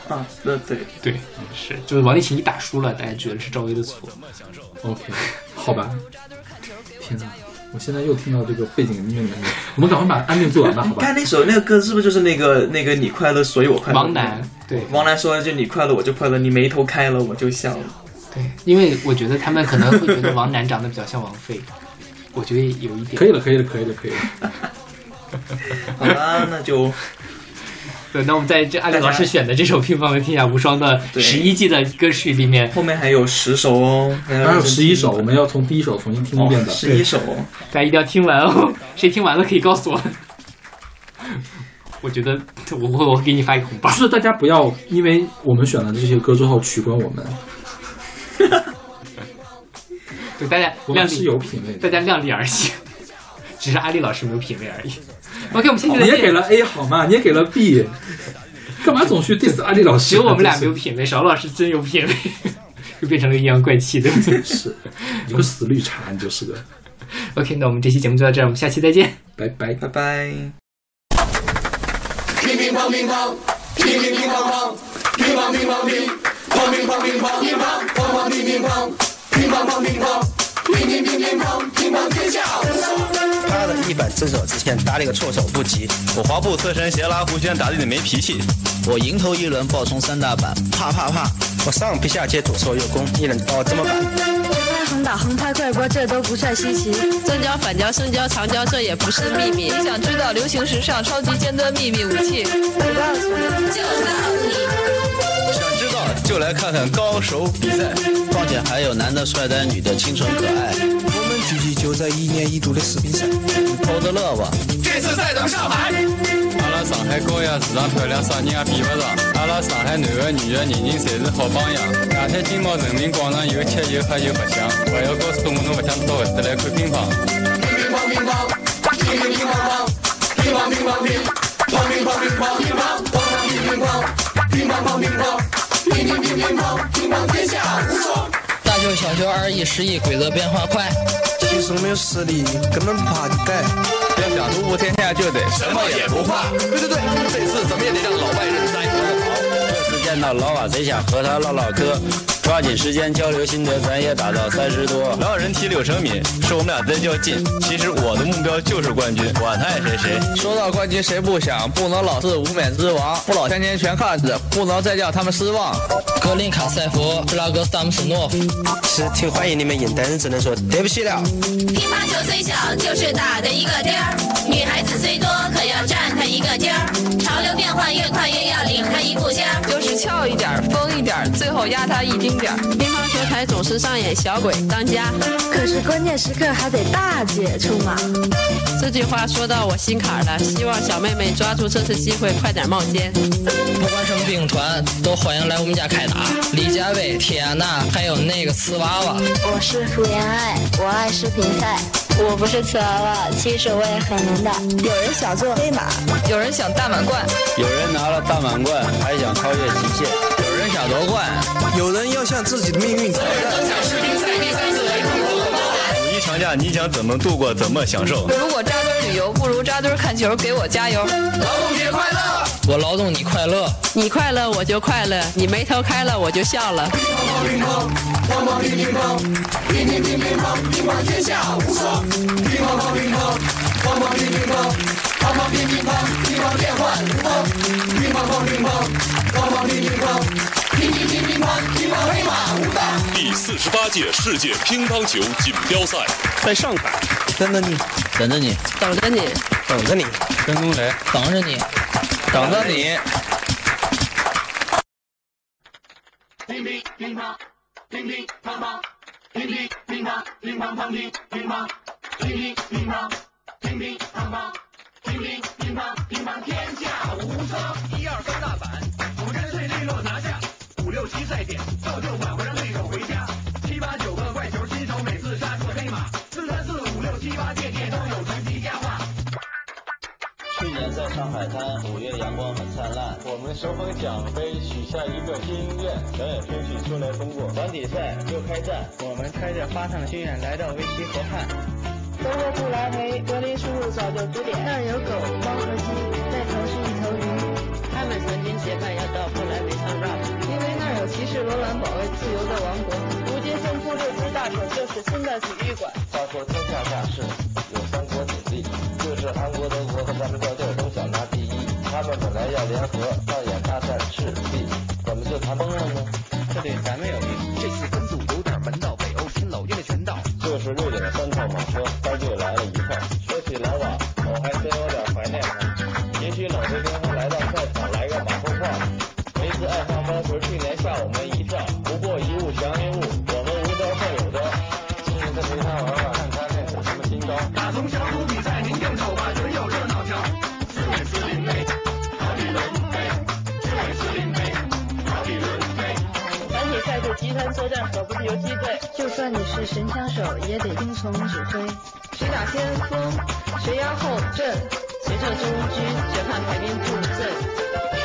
啊，对对，对，是，就是王丽勤一打输了，大家觉得是赵薇的错。OK，好吧。天哪，我现在又听到这个背景音乐的感觉，我们赶快把安定做完吧，好吧？你看那首那个歌是不是就是那个那个你快乐，所以我快乐？王楠，对王楠说的就你快乐我就快乐，你眉头开了我就笑了。对，因为我觉得他们可能会觉得王楠长得比较像王菲，我觉得有一点。可以了，可以了，可以了，可以了。好了，那就对，那我们在这阿里老师选的这首《乒乓的天下无双》的对十一季的歌曲里面，后面还有十首哦，还还有十一首，我们要从第一首重新听一遍的。十一首哦。大家一定要听完哦。谁听完了可以告诉我。我觉得我会我给你发一个红包不。是大家不要因为我们选了这些歌之后取关我们，对大家我们是量力，有品味的。大家量力而行，只是阿丽老师没有品味而已。OK，我们下期再见。你也给了 A 好吗？你也给了 B，干嘛总去 diss 阿丽老师？只有我们俩没有品味，邵老师真有品味，又变成了阴阳怪气的。是是，你个死绿茶，你就是个。OK，那我们这期节目就到这儿，我们下期再见。拜拜。拜拜。他的一板正手之前打了一个措手不及，我滑步侧身斜拉弧居然打得你没脾气，我迎头一轮爆冲三大板，啪啪啪，我上劈下接左抽右攻，一人把我这么板。横打横拍快播，这都不算稀奇。正交、反交、深交、长交，这也不是秘密。你想知道流行时尚、超级尖端秘密武器？我告诉你，就告诉你。想知道就来看看高手比赛。况且还有男的帅呆，女的清纯可爱，我们聚集就在一年一度的世乒赛。偷着乐吧。这次赛等上海。阿拉上海高雅市场漂亮，啥人也比不上。阿拉上海男的女的，人人侪是好榜样。外滩金茂人民广场有吃有喝有白相，不要告诉我侬不想到搿搭来看乒乓。大球小球二亿十亿，规则变化快。其实我们有实力，根本不怕你改。要想独步天下就得什么也不怕。对对对，这次怎么也得让老外认栽。见到老瓦，贼想和他唠唠嗑，抓紧时间交流心得，咱也打到三十多。老有人提柳成敏，说我们俩真较劲。其实我的目标就是冠军，管他爱谁谁。说到冠军，谁不想？不能老是无冕之王，不老天天全看着，不能再叫他们失望。格林卡塞夫、布拉格斯塔姆斯诺夫。其实挺欢迎你们赢，但是只能说对不起了。乒乓球虽小，就是打的一个颠儿。女孩子虽多，可要占它一个尖儿。潮流变化越快，越要领它一步。就是翘一点儿，疯一点儿，最后压他一丁点儿。乒乓球台总是上演小鬼当家，可是关键时刻还得大姐出马。这句话说到我心坎儿了。希望小妹妹抓住这次机会，快点冒尖。不管什么兵团，都欢迎来我们家开打。李佳薇、铁安娜，还有那个瓷娃娃。我是傅园爱，我爱视频赛。我不是瓷娃娃，其实我也很能打。有人想做黑马，有人想大满贯，有人拿了大满贯，还想超越极限。有人想夺冠。有人要向自己的命运挑战。五一长假你想怎么度过，怎么享受？如果扎堆旅游不如扎堆看球，给我加油！劳动节快乐！我劳动你快乐，你快乐我就快乐，你眉头开了我就笑了。第四十八届世界乒乓球锦标赛。在上海。等着你，等着你，等着你，等着你。跟踪来，等着你，等着你。天下无双一二三大板我干脆利落拿下五六七赛点照就上海滩，五月阳光很灿烂，我们手捧奖杯，许下一个心愿，小野争取出来通过。团体赛又开战，我们开着发烫的心愿来到维希河畔。走过不来梅，格林叔叔早就指点，那儿有狗、猫和鸡，在头是一头驴。他们曾经结伴要到不来梅唱 rap，因为那儿有骑士罗兰保卫自由的王国。如今分出六支大手，就是新的体育馆。话说天下大事，有三国鼎立，就是韩国、德他们本来要联合上演大战赤壁，怎么就谈崩了呢？这对咱们有利。这次分组有点门道，北欧新老鹰的拳道。就是六点三神枪手，也得听从指挥。谁打先锋，谁压后阵，谁做中军，谁怕排兵布阵。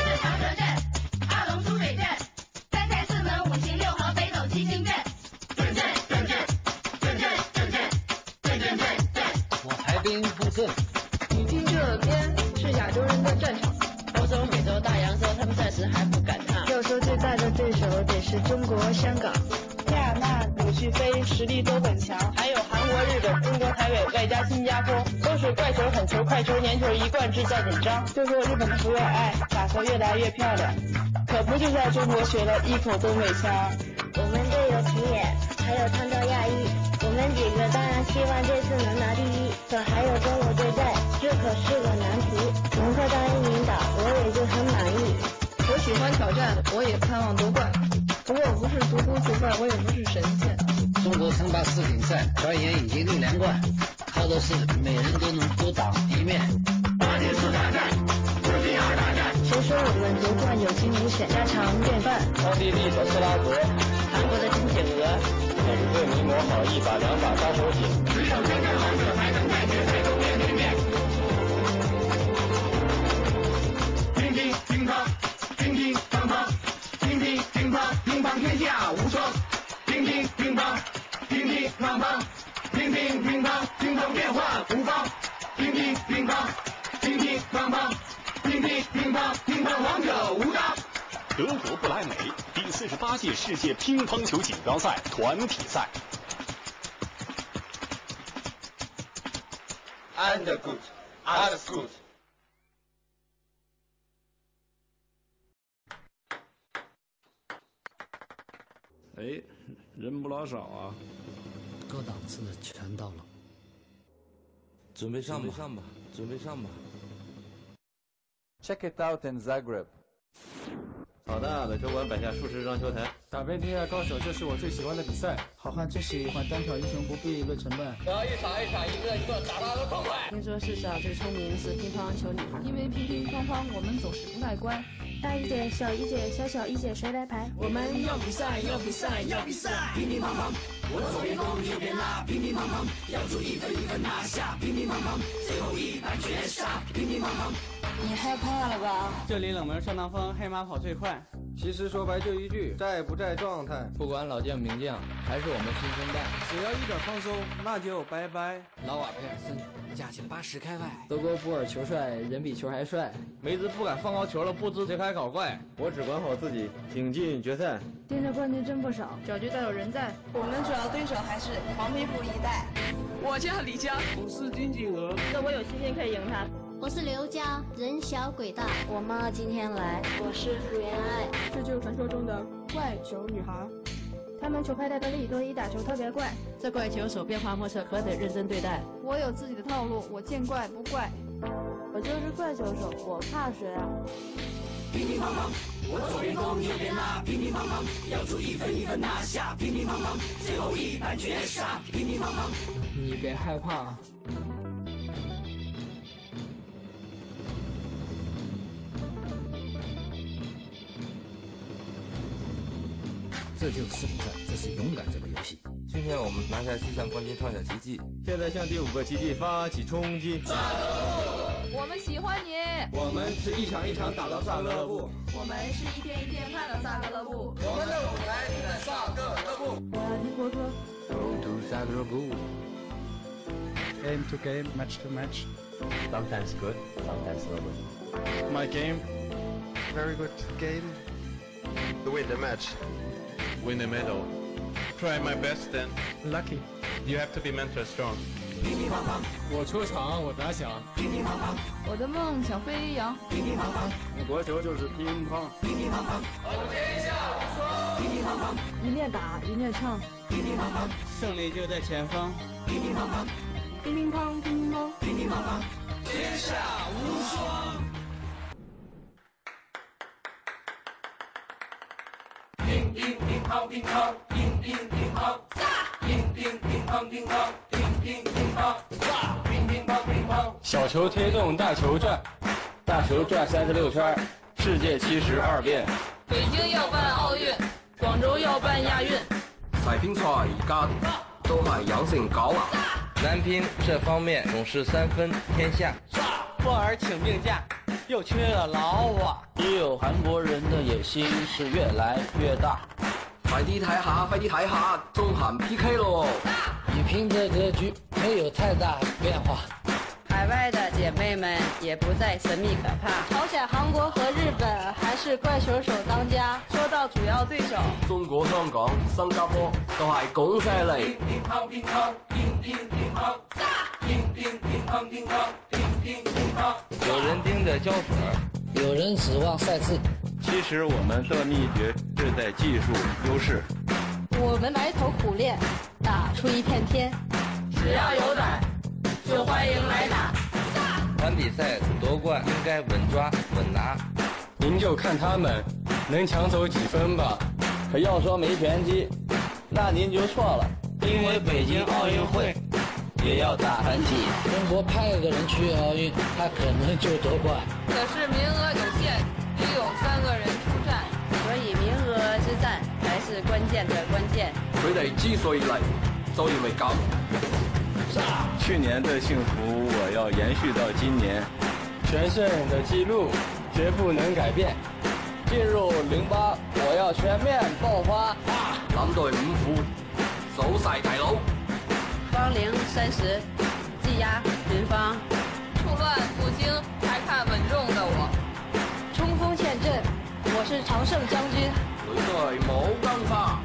紧张。就说日本的福原爱打球越来越漂亮，可不就在中国学了一口东北腔。我们队有秦野，还有汤兆亚裔，我们几个当然希望这次能拿第一，可还有中国队在，这可是个难题。能够当一名导，我也就很满意。我喜欢挑战，我也盼望夺冠。不过不是独孤求败，我也不是神仙。中国称霸世锦赛，转眼已经六连冠，靠的是每人都能多我们夺冠有惊无险？家常便饭。奥地利的斯拉格，韩国的金景娥，美队迷磨好一把两把杀手锏。只有真正好者才能在决赛世界乒乓球锦标赛团体赛。And good, alles good。哎，人不老少啊！各档次的全到了，准备上吧，上吧，准备上吧。Check it out in Zagreb。好的，在球馆摆下数十张球台。打遍天下高手，这是我最喜欢的比赛。好汉最喜欢单挑英雄，不必论成败。我要一场一场，一个一个打他的痛快。听说世上最聪明是乒乓球女孩，因为乒乒乓乓，我们总是不太乖。大一姐、小一姐、小小一姐，谁来排？我们要比赛，要比赛，要比赛！乒乒乓乓，我左边攻，右边拉，乒乒乓乓，要注意分一分拿下，乒乒乓乓，最后一盘绝杀，乒乒乓乓。你害怕了吧？这里冷门上当风，黑马跑最快。其实说白就一句，在不在状态。不管老将名将，还是我们新生代，只要一点放松，那就拜拜。老瓦佩尔森，价钱八十开外。德国波尔球帅，人比球还帅。梅子不敢放高球了，不知谁还搞怪。我只管好自己，挺进决赛。盯着冠军真不少，小局大有人在。我们主要对手还是黄皮肤一代。我叫李佳，我是金景娥。那我有信心可以赢他。我是刘佳，人小鬼大。我妈今天来。我是福原爱，这就是传说中的怪球女孩。他们球拍特别利，所以打球特别怪。这怪球手变化莫测，可得认真对待。我有自己的套路，我见怪不怪。我就是怪球手，我怕谁啊？乒乒乓乓，我左边攻右边拉，乒乒乓乓，要出一分一分拿下，乒乒乓乓，最后一盘绝杀，乒乒乓乓。你别害怕，这就是比赛，这是勇敢这个游戏。今天我们拿下西藏冠军，创下奇迹。现在向第五个奇迹发起冲击！我们喜欢你，我们是一场一场打到萨格勒布，我们是一天一天看到萨格勒布，我们的舞台就在萨格勒布。你活着。Go to Zagreb. Game to game, match to match. Sometimes good, sometimes not good. My game, very good game. To win the match. Win the medal. Try my best then. Lucky. You have to be mentally strong. 乒乒乓乓，我出场，我打响。乒乒乓乓，我的梦想飞扬。乒乒乓乓，国球就是乒乓。乒乒乓乓，我天下无双。乒乒乓乓，一面打一面唱。乒乒乓乓，胜利就在前方。乒乒乓乓，乒乒乓乒乒乓，乒乒乓乓，天下无双。乓乒乓，乒乒乒乓，乒乒乒乓乒乓，乒乒乒乓，乒乒乓乒乓。小球推动大球转，大球转三十六圈，世界七十二变。北京要办奥运，广州要办亚运。赛乒赛而家都係有成稿啊！男乒这方面总是三分天下。波尔请病假，又缺了老瓦。只有韩国人的野心是越来越大。快啲睇下，快啲睇下，中韓 PK 咯！比拼的格局没有太大变化。海外的姐妹们也不再神秘可怕。朝鲜、韩国和日本还是怪球手当家。说到主要对手，中國、香港、新加坡都係拱晒嚟。乒乒乓乒乓，乒乒乒乓，乒乒乒乓乒乓，乒乒乒乓。有人盯着胶水，有人指望赛制。其实我们的秘诀是在技术优势。我们埋头苦练，打出一片天。只要有胆，就欢迎来打。团体赛夺冠应该稳抓稳拿。您就看他们能抢走几分吧。可要说没拳击，那您就错了，因为北京奥运会也要打团体。中国派个人去奥运，他可能就夺冠。可是名额有限，是关键的关键。佢哋之所以嚟，就因为咁。去年的幸福我要延续到今年，全胜的记录，绝不能改变。进入零八，我要全面爆發。諗對五虎，走晒大佬。方龄三十，技压云方。处乱不惊，还看稳重的我。冲锋陷阵，我是常胜将军。女队冇跟花，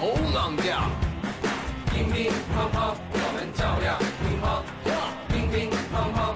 好硬架。乒乒乓乓，我们较量乒乓；乒乒乓乓，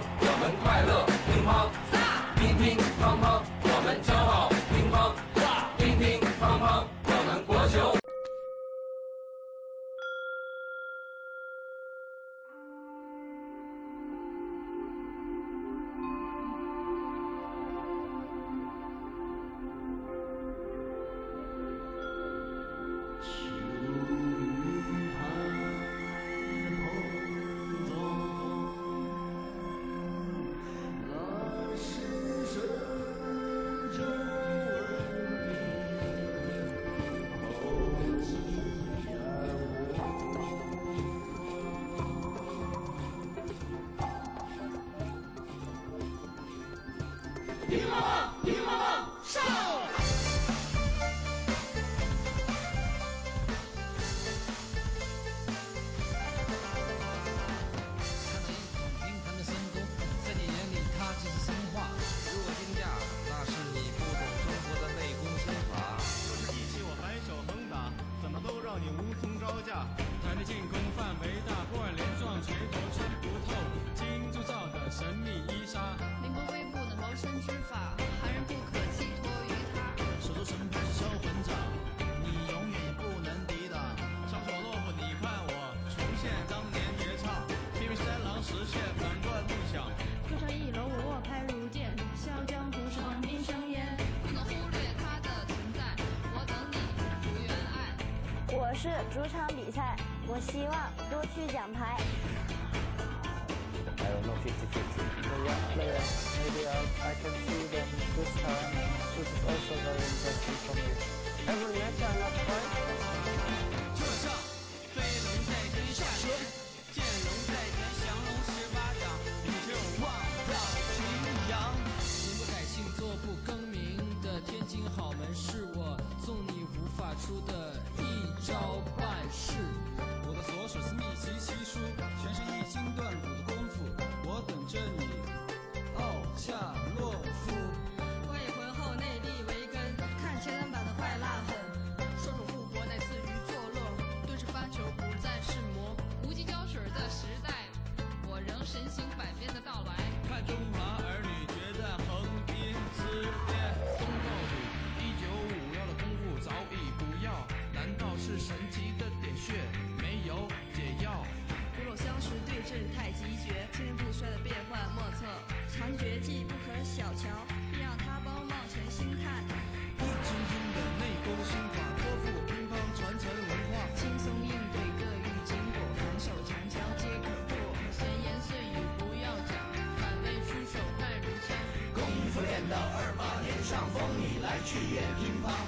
去也平凡。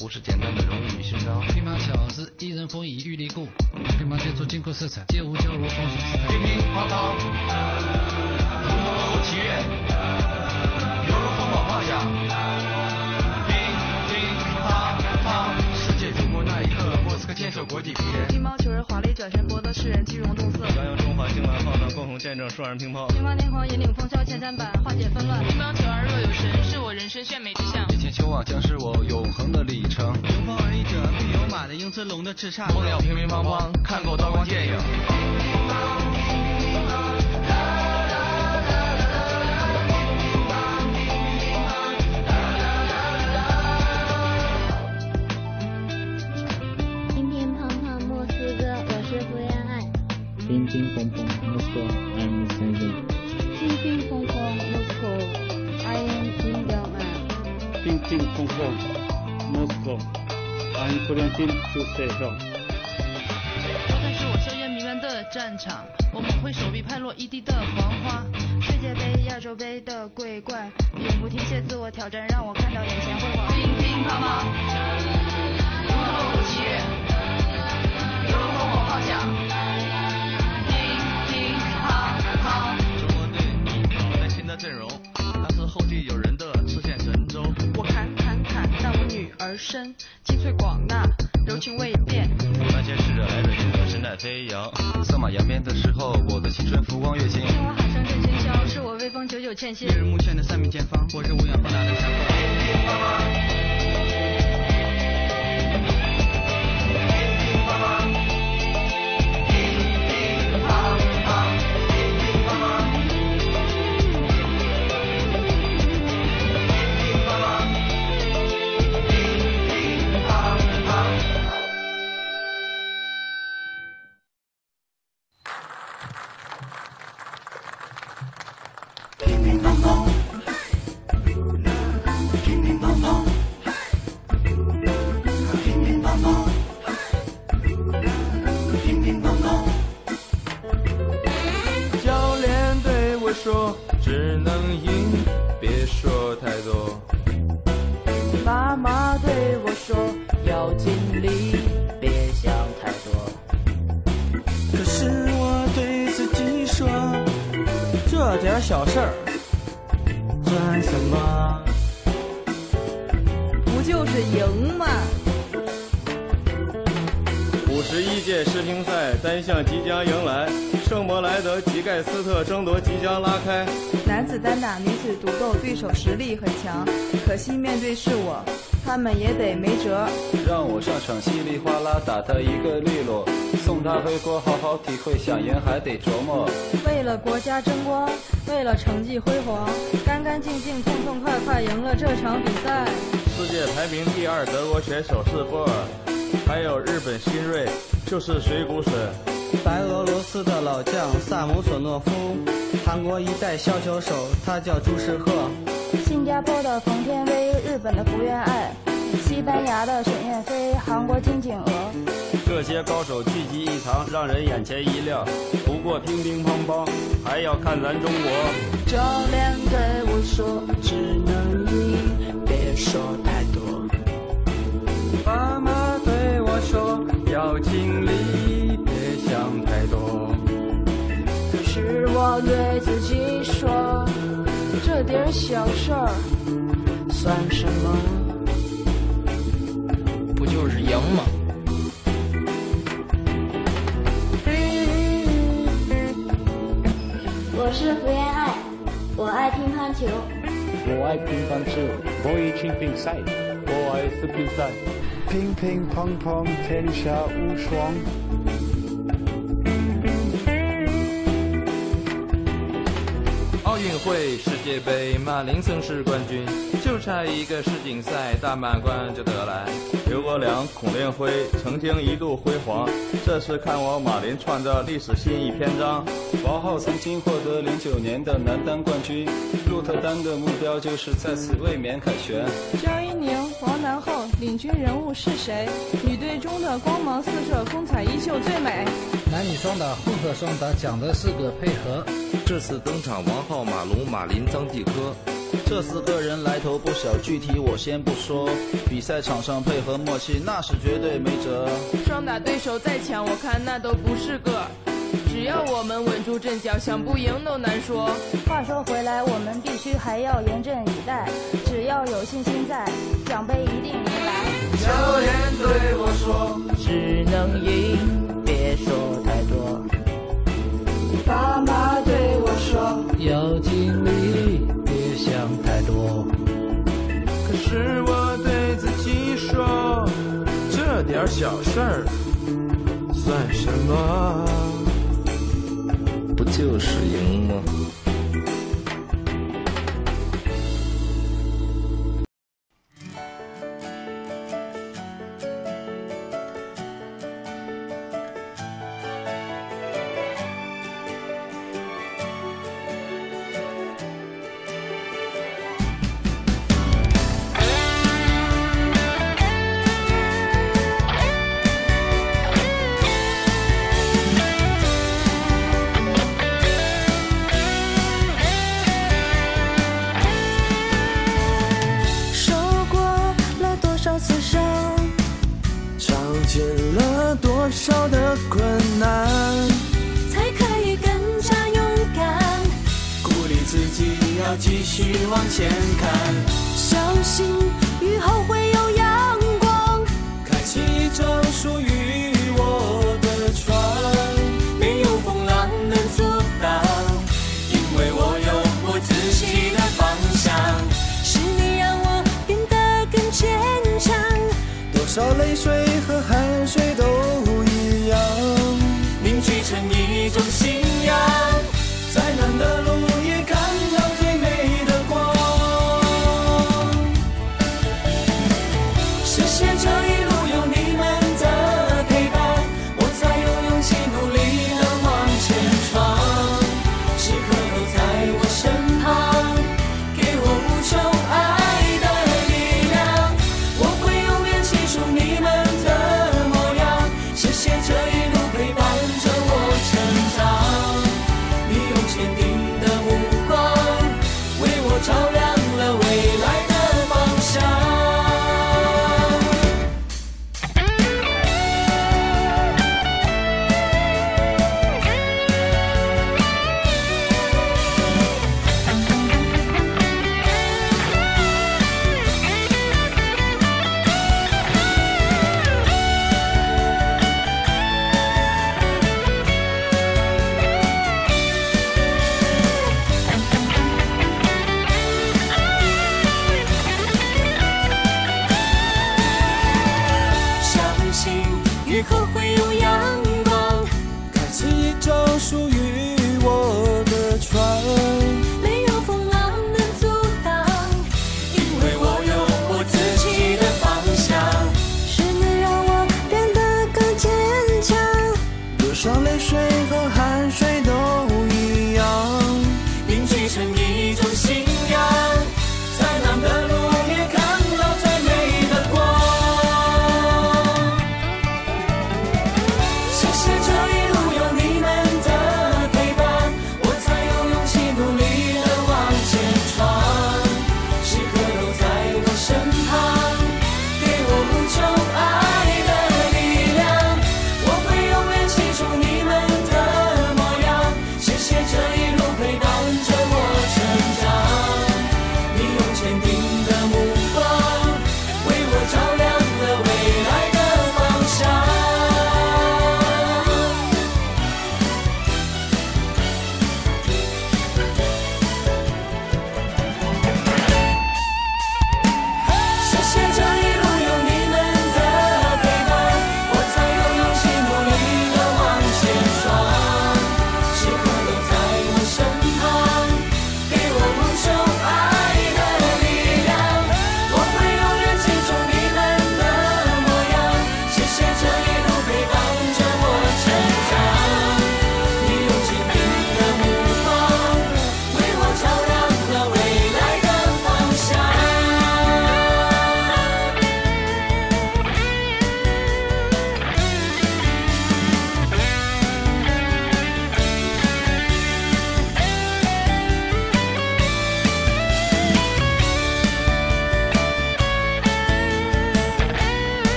不是简单的荣誉与勋章。兵马小子，一人风雨玉立固，兵马借助金箍色彩，皆无交融风雨。兵兵荒唐，如何起源？梦要乒乒乓乓。赛单项即将迎来，圣伯莱德吉盖斯特争夺即将拉开。男子单打、女子独斗，对手实力很强，可惜面对是我，他们也得没辙。让我上场稀里哗啦打他一个利落，送他回国好好体会，想赢还得琢磨。为了国家争光，为了成绩辉煌，干干净净、痛痛快快赢了这场比赛。世界排名第二德国选手是波尔，还有日本新锐就是水谷隼，白俄罗斯的老将萨姆索诺夫，韩国一代削球手他叫朱世赫，新加坡的冯天薇，日本的福原爱，西班牙的沈燕飞，韩国金景娥。这些高手聚集一堂，让人眼前一亮。不过乒乒乓乓，还要看咱中国。教练对我说，只能赢，别说太多。妈妈要尽力，别想太多。可是我对自己说，这点小事儿算什么？不就是赢吗？我是福原爱，我爱乒乓球。我爱乒乓球，我爱乒乒赛，我爱世乒赛。乒乒乓乓，天下无双。奥运会、世界杯，马林曾是冠军，就差一个世锦赛大满贯就得来。刘国梁、孔令辉曾经一度辉煌，这是看我马林创造历史新一篇章。王浩曾经获得零九年的男单冠军，鹿特丹的目标就是再次卫冕凯旋。领军人物是谁？女队中的光芒四射，风采依旧最美。男女双打、混合双打讲的是个配合。这次登场，王浩、马龙、马林、张继科。这四个人来头不小，具体我先不说。比赛场上配合默契，那是绝对没辙。双打对手再强，我看那都不是个。只要我们稳住阵脚，想不赢都难说。话说回来，我们必须还要严阵以待。只要有信心在，奖杯一定迎来。教练对我说，只能赢，别说太多。爸妈对我说，要尽力，别想太多。可是我对自己说，这点小事儿算什么？不就是赢吗？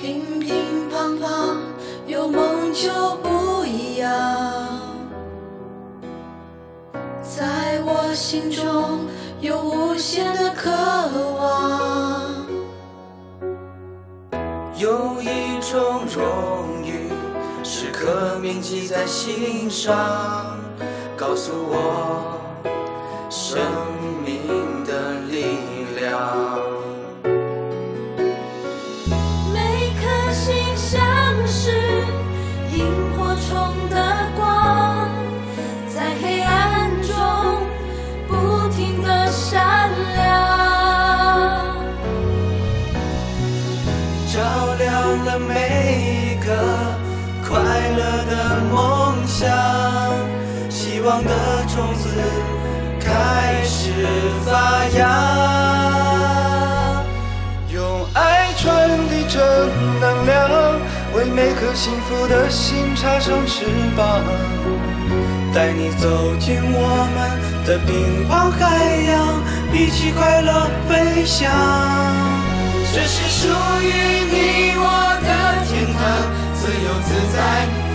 乒乒乓乓，有梦就不一样。在我心中有无限的渴望。有一种荣誉，时刻铭记在心上，告诉我生发芽。用爱传递正能量，为每颗幸福的心插上翅膀，带你走进我们的乒乓海洋，一起快乐飞翔。这是属于你我的天堂，自由自在，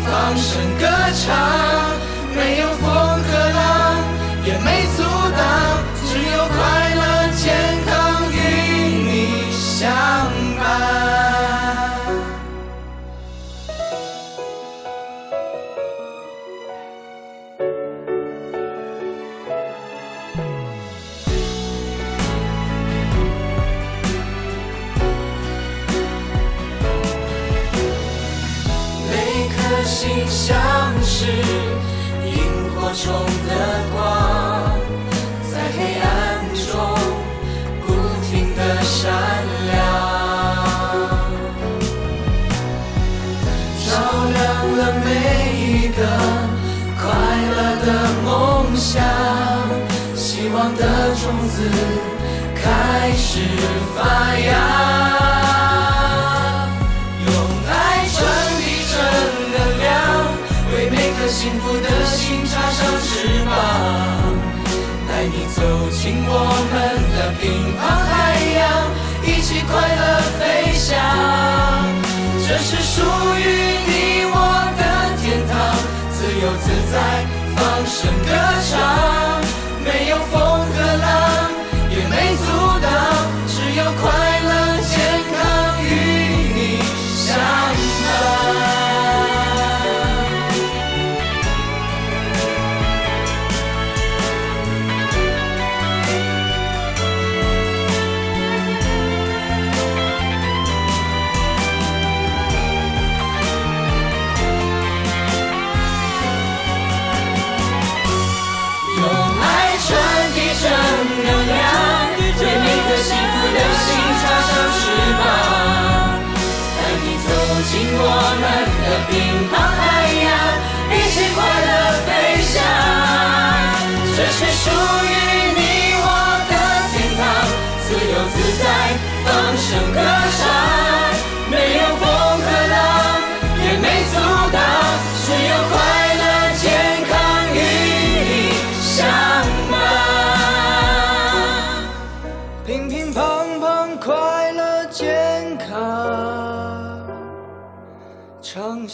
放声歌唱，没有风和浪，也没阻挡，只有快乐健康与你相伴。每颗心像是萤火虫的光，想，希望的种子开始发芽。用爱传递正能量，为每颗幸福的心插上翅膀，带你走进我们的乒乓海洋，一起快乐飞翔。这是属于你我的天堂，自由自在，放声歌唱，没有风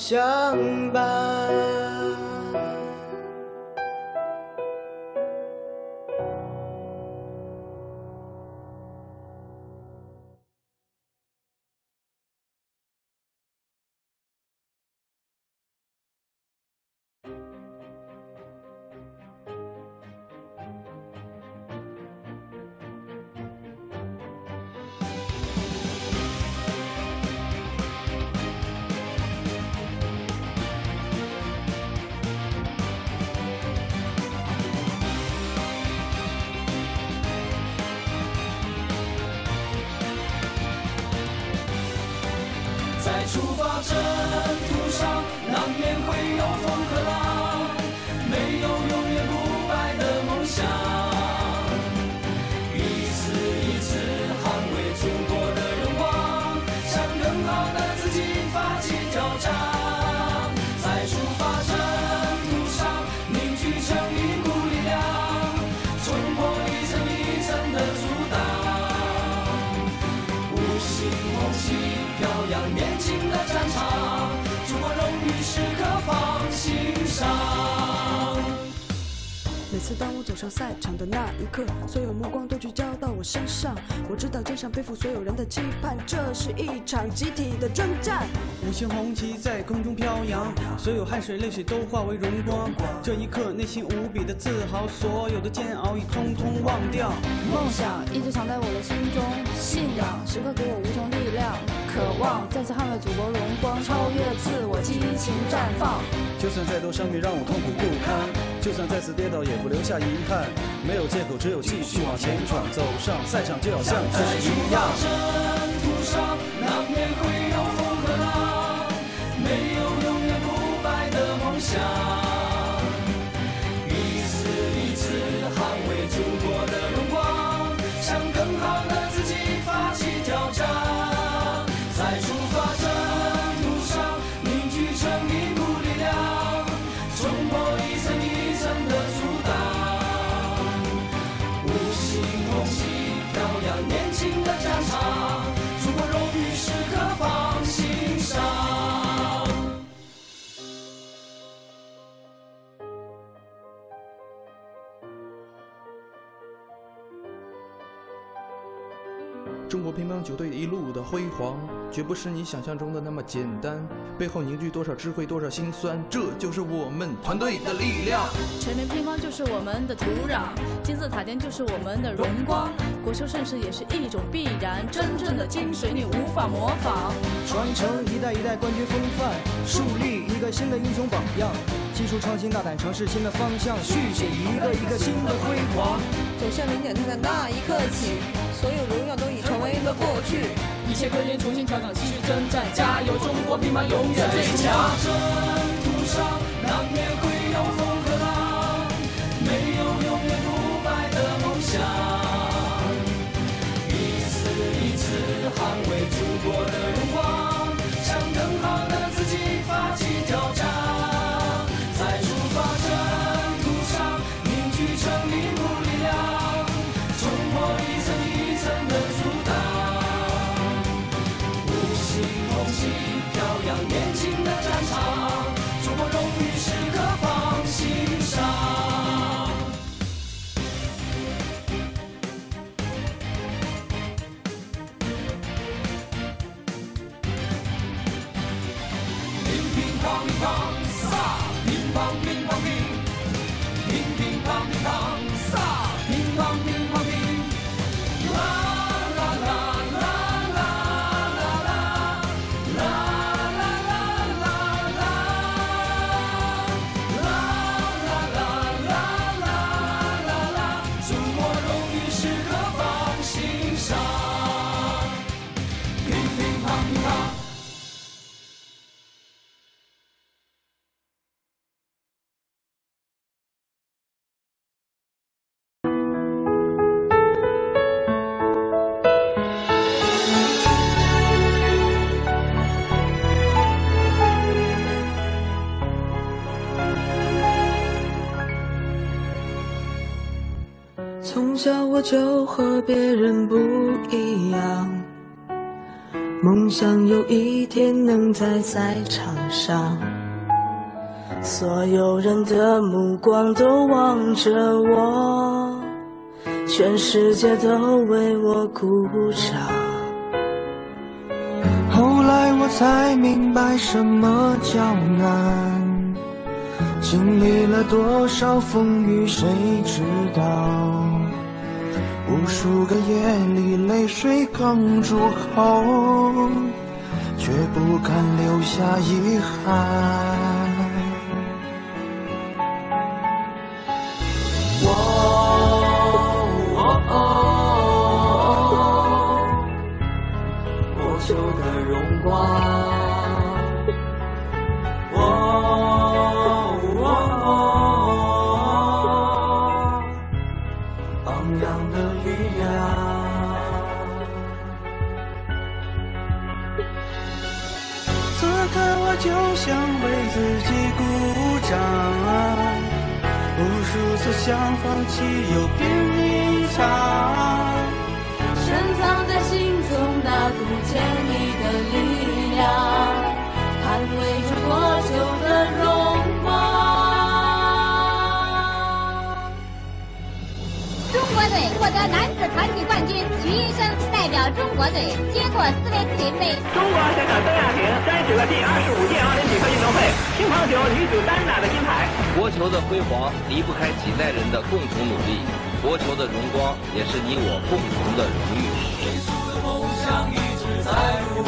相伴。上，难免会有风当我走上赛场的那一刻，所有目光都聚焦到我身上。我知道肩上背负所有人的期盼，这是一场集体的征战。五星红旗在空中飘扬，所有汗水泪水都化为荣光。这一刻，内心无比的自豪，所有的煎熬已通通忘掉。梦想一直藏在我的心中，信仰时刻给我无穷力量，渴望再次捍卫祖国荣光，超越自我，激情绽放。就算再多伤悲让我痛苦不堪，就算再次跌倒也不留下遗憾。没有借口，只有继续往前闯，走上赛场就要像自己一样。征途上难免会的辉煌，绝不是你想象中的那么简单，背后凝聚多少智慧，多少辛酸，这就是我们团队的力量。全民乒乓就是我们的土壤，金字塔尖就是我们的荣光，国球盛世也是一种必然，真正的精髓你无法模仿。传承一代一代冠军风范，树立一个新的英雄榜样，技术创新，大胆尝试新的方向，续写一个一个新的辉煌。走向领奖台的那一刻起，所有荣耀都的过去。一切归零，重新调整，继续征战，加油！中国乒乓永远最强。征途上难免会有风和浪，没有永远不败的梦想。一次一次捍卫祖国的就和别人不一样，梦想有一天能在赛场上，所有人的目光都望着我，全世界都为我鼓掌。后来我才明白什么叫难，经历了多少风雨谁知道？无数个夜里泪水哽住喉，却不敢留下遗憾。哦为自己鼓掌，无数次想放弃，又拼命唱。深藏在心中那股坚毅的力量，捍卫着破旧的荣队获得男子团体冠军，徐医生代表中国队接过斯维克林杯。中国选手邓亚萍摘取了第二十五届奥林匹克运动会乒乓球女子单打的金牌。国球的辉煌离不开几代人的共同努力，国球的荣光也是你我共同的荣誉。梦想一直在路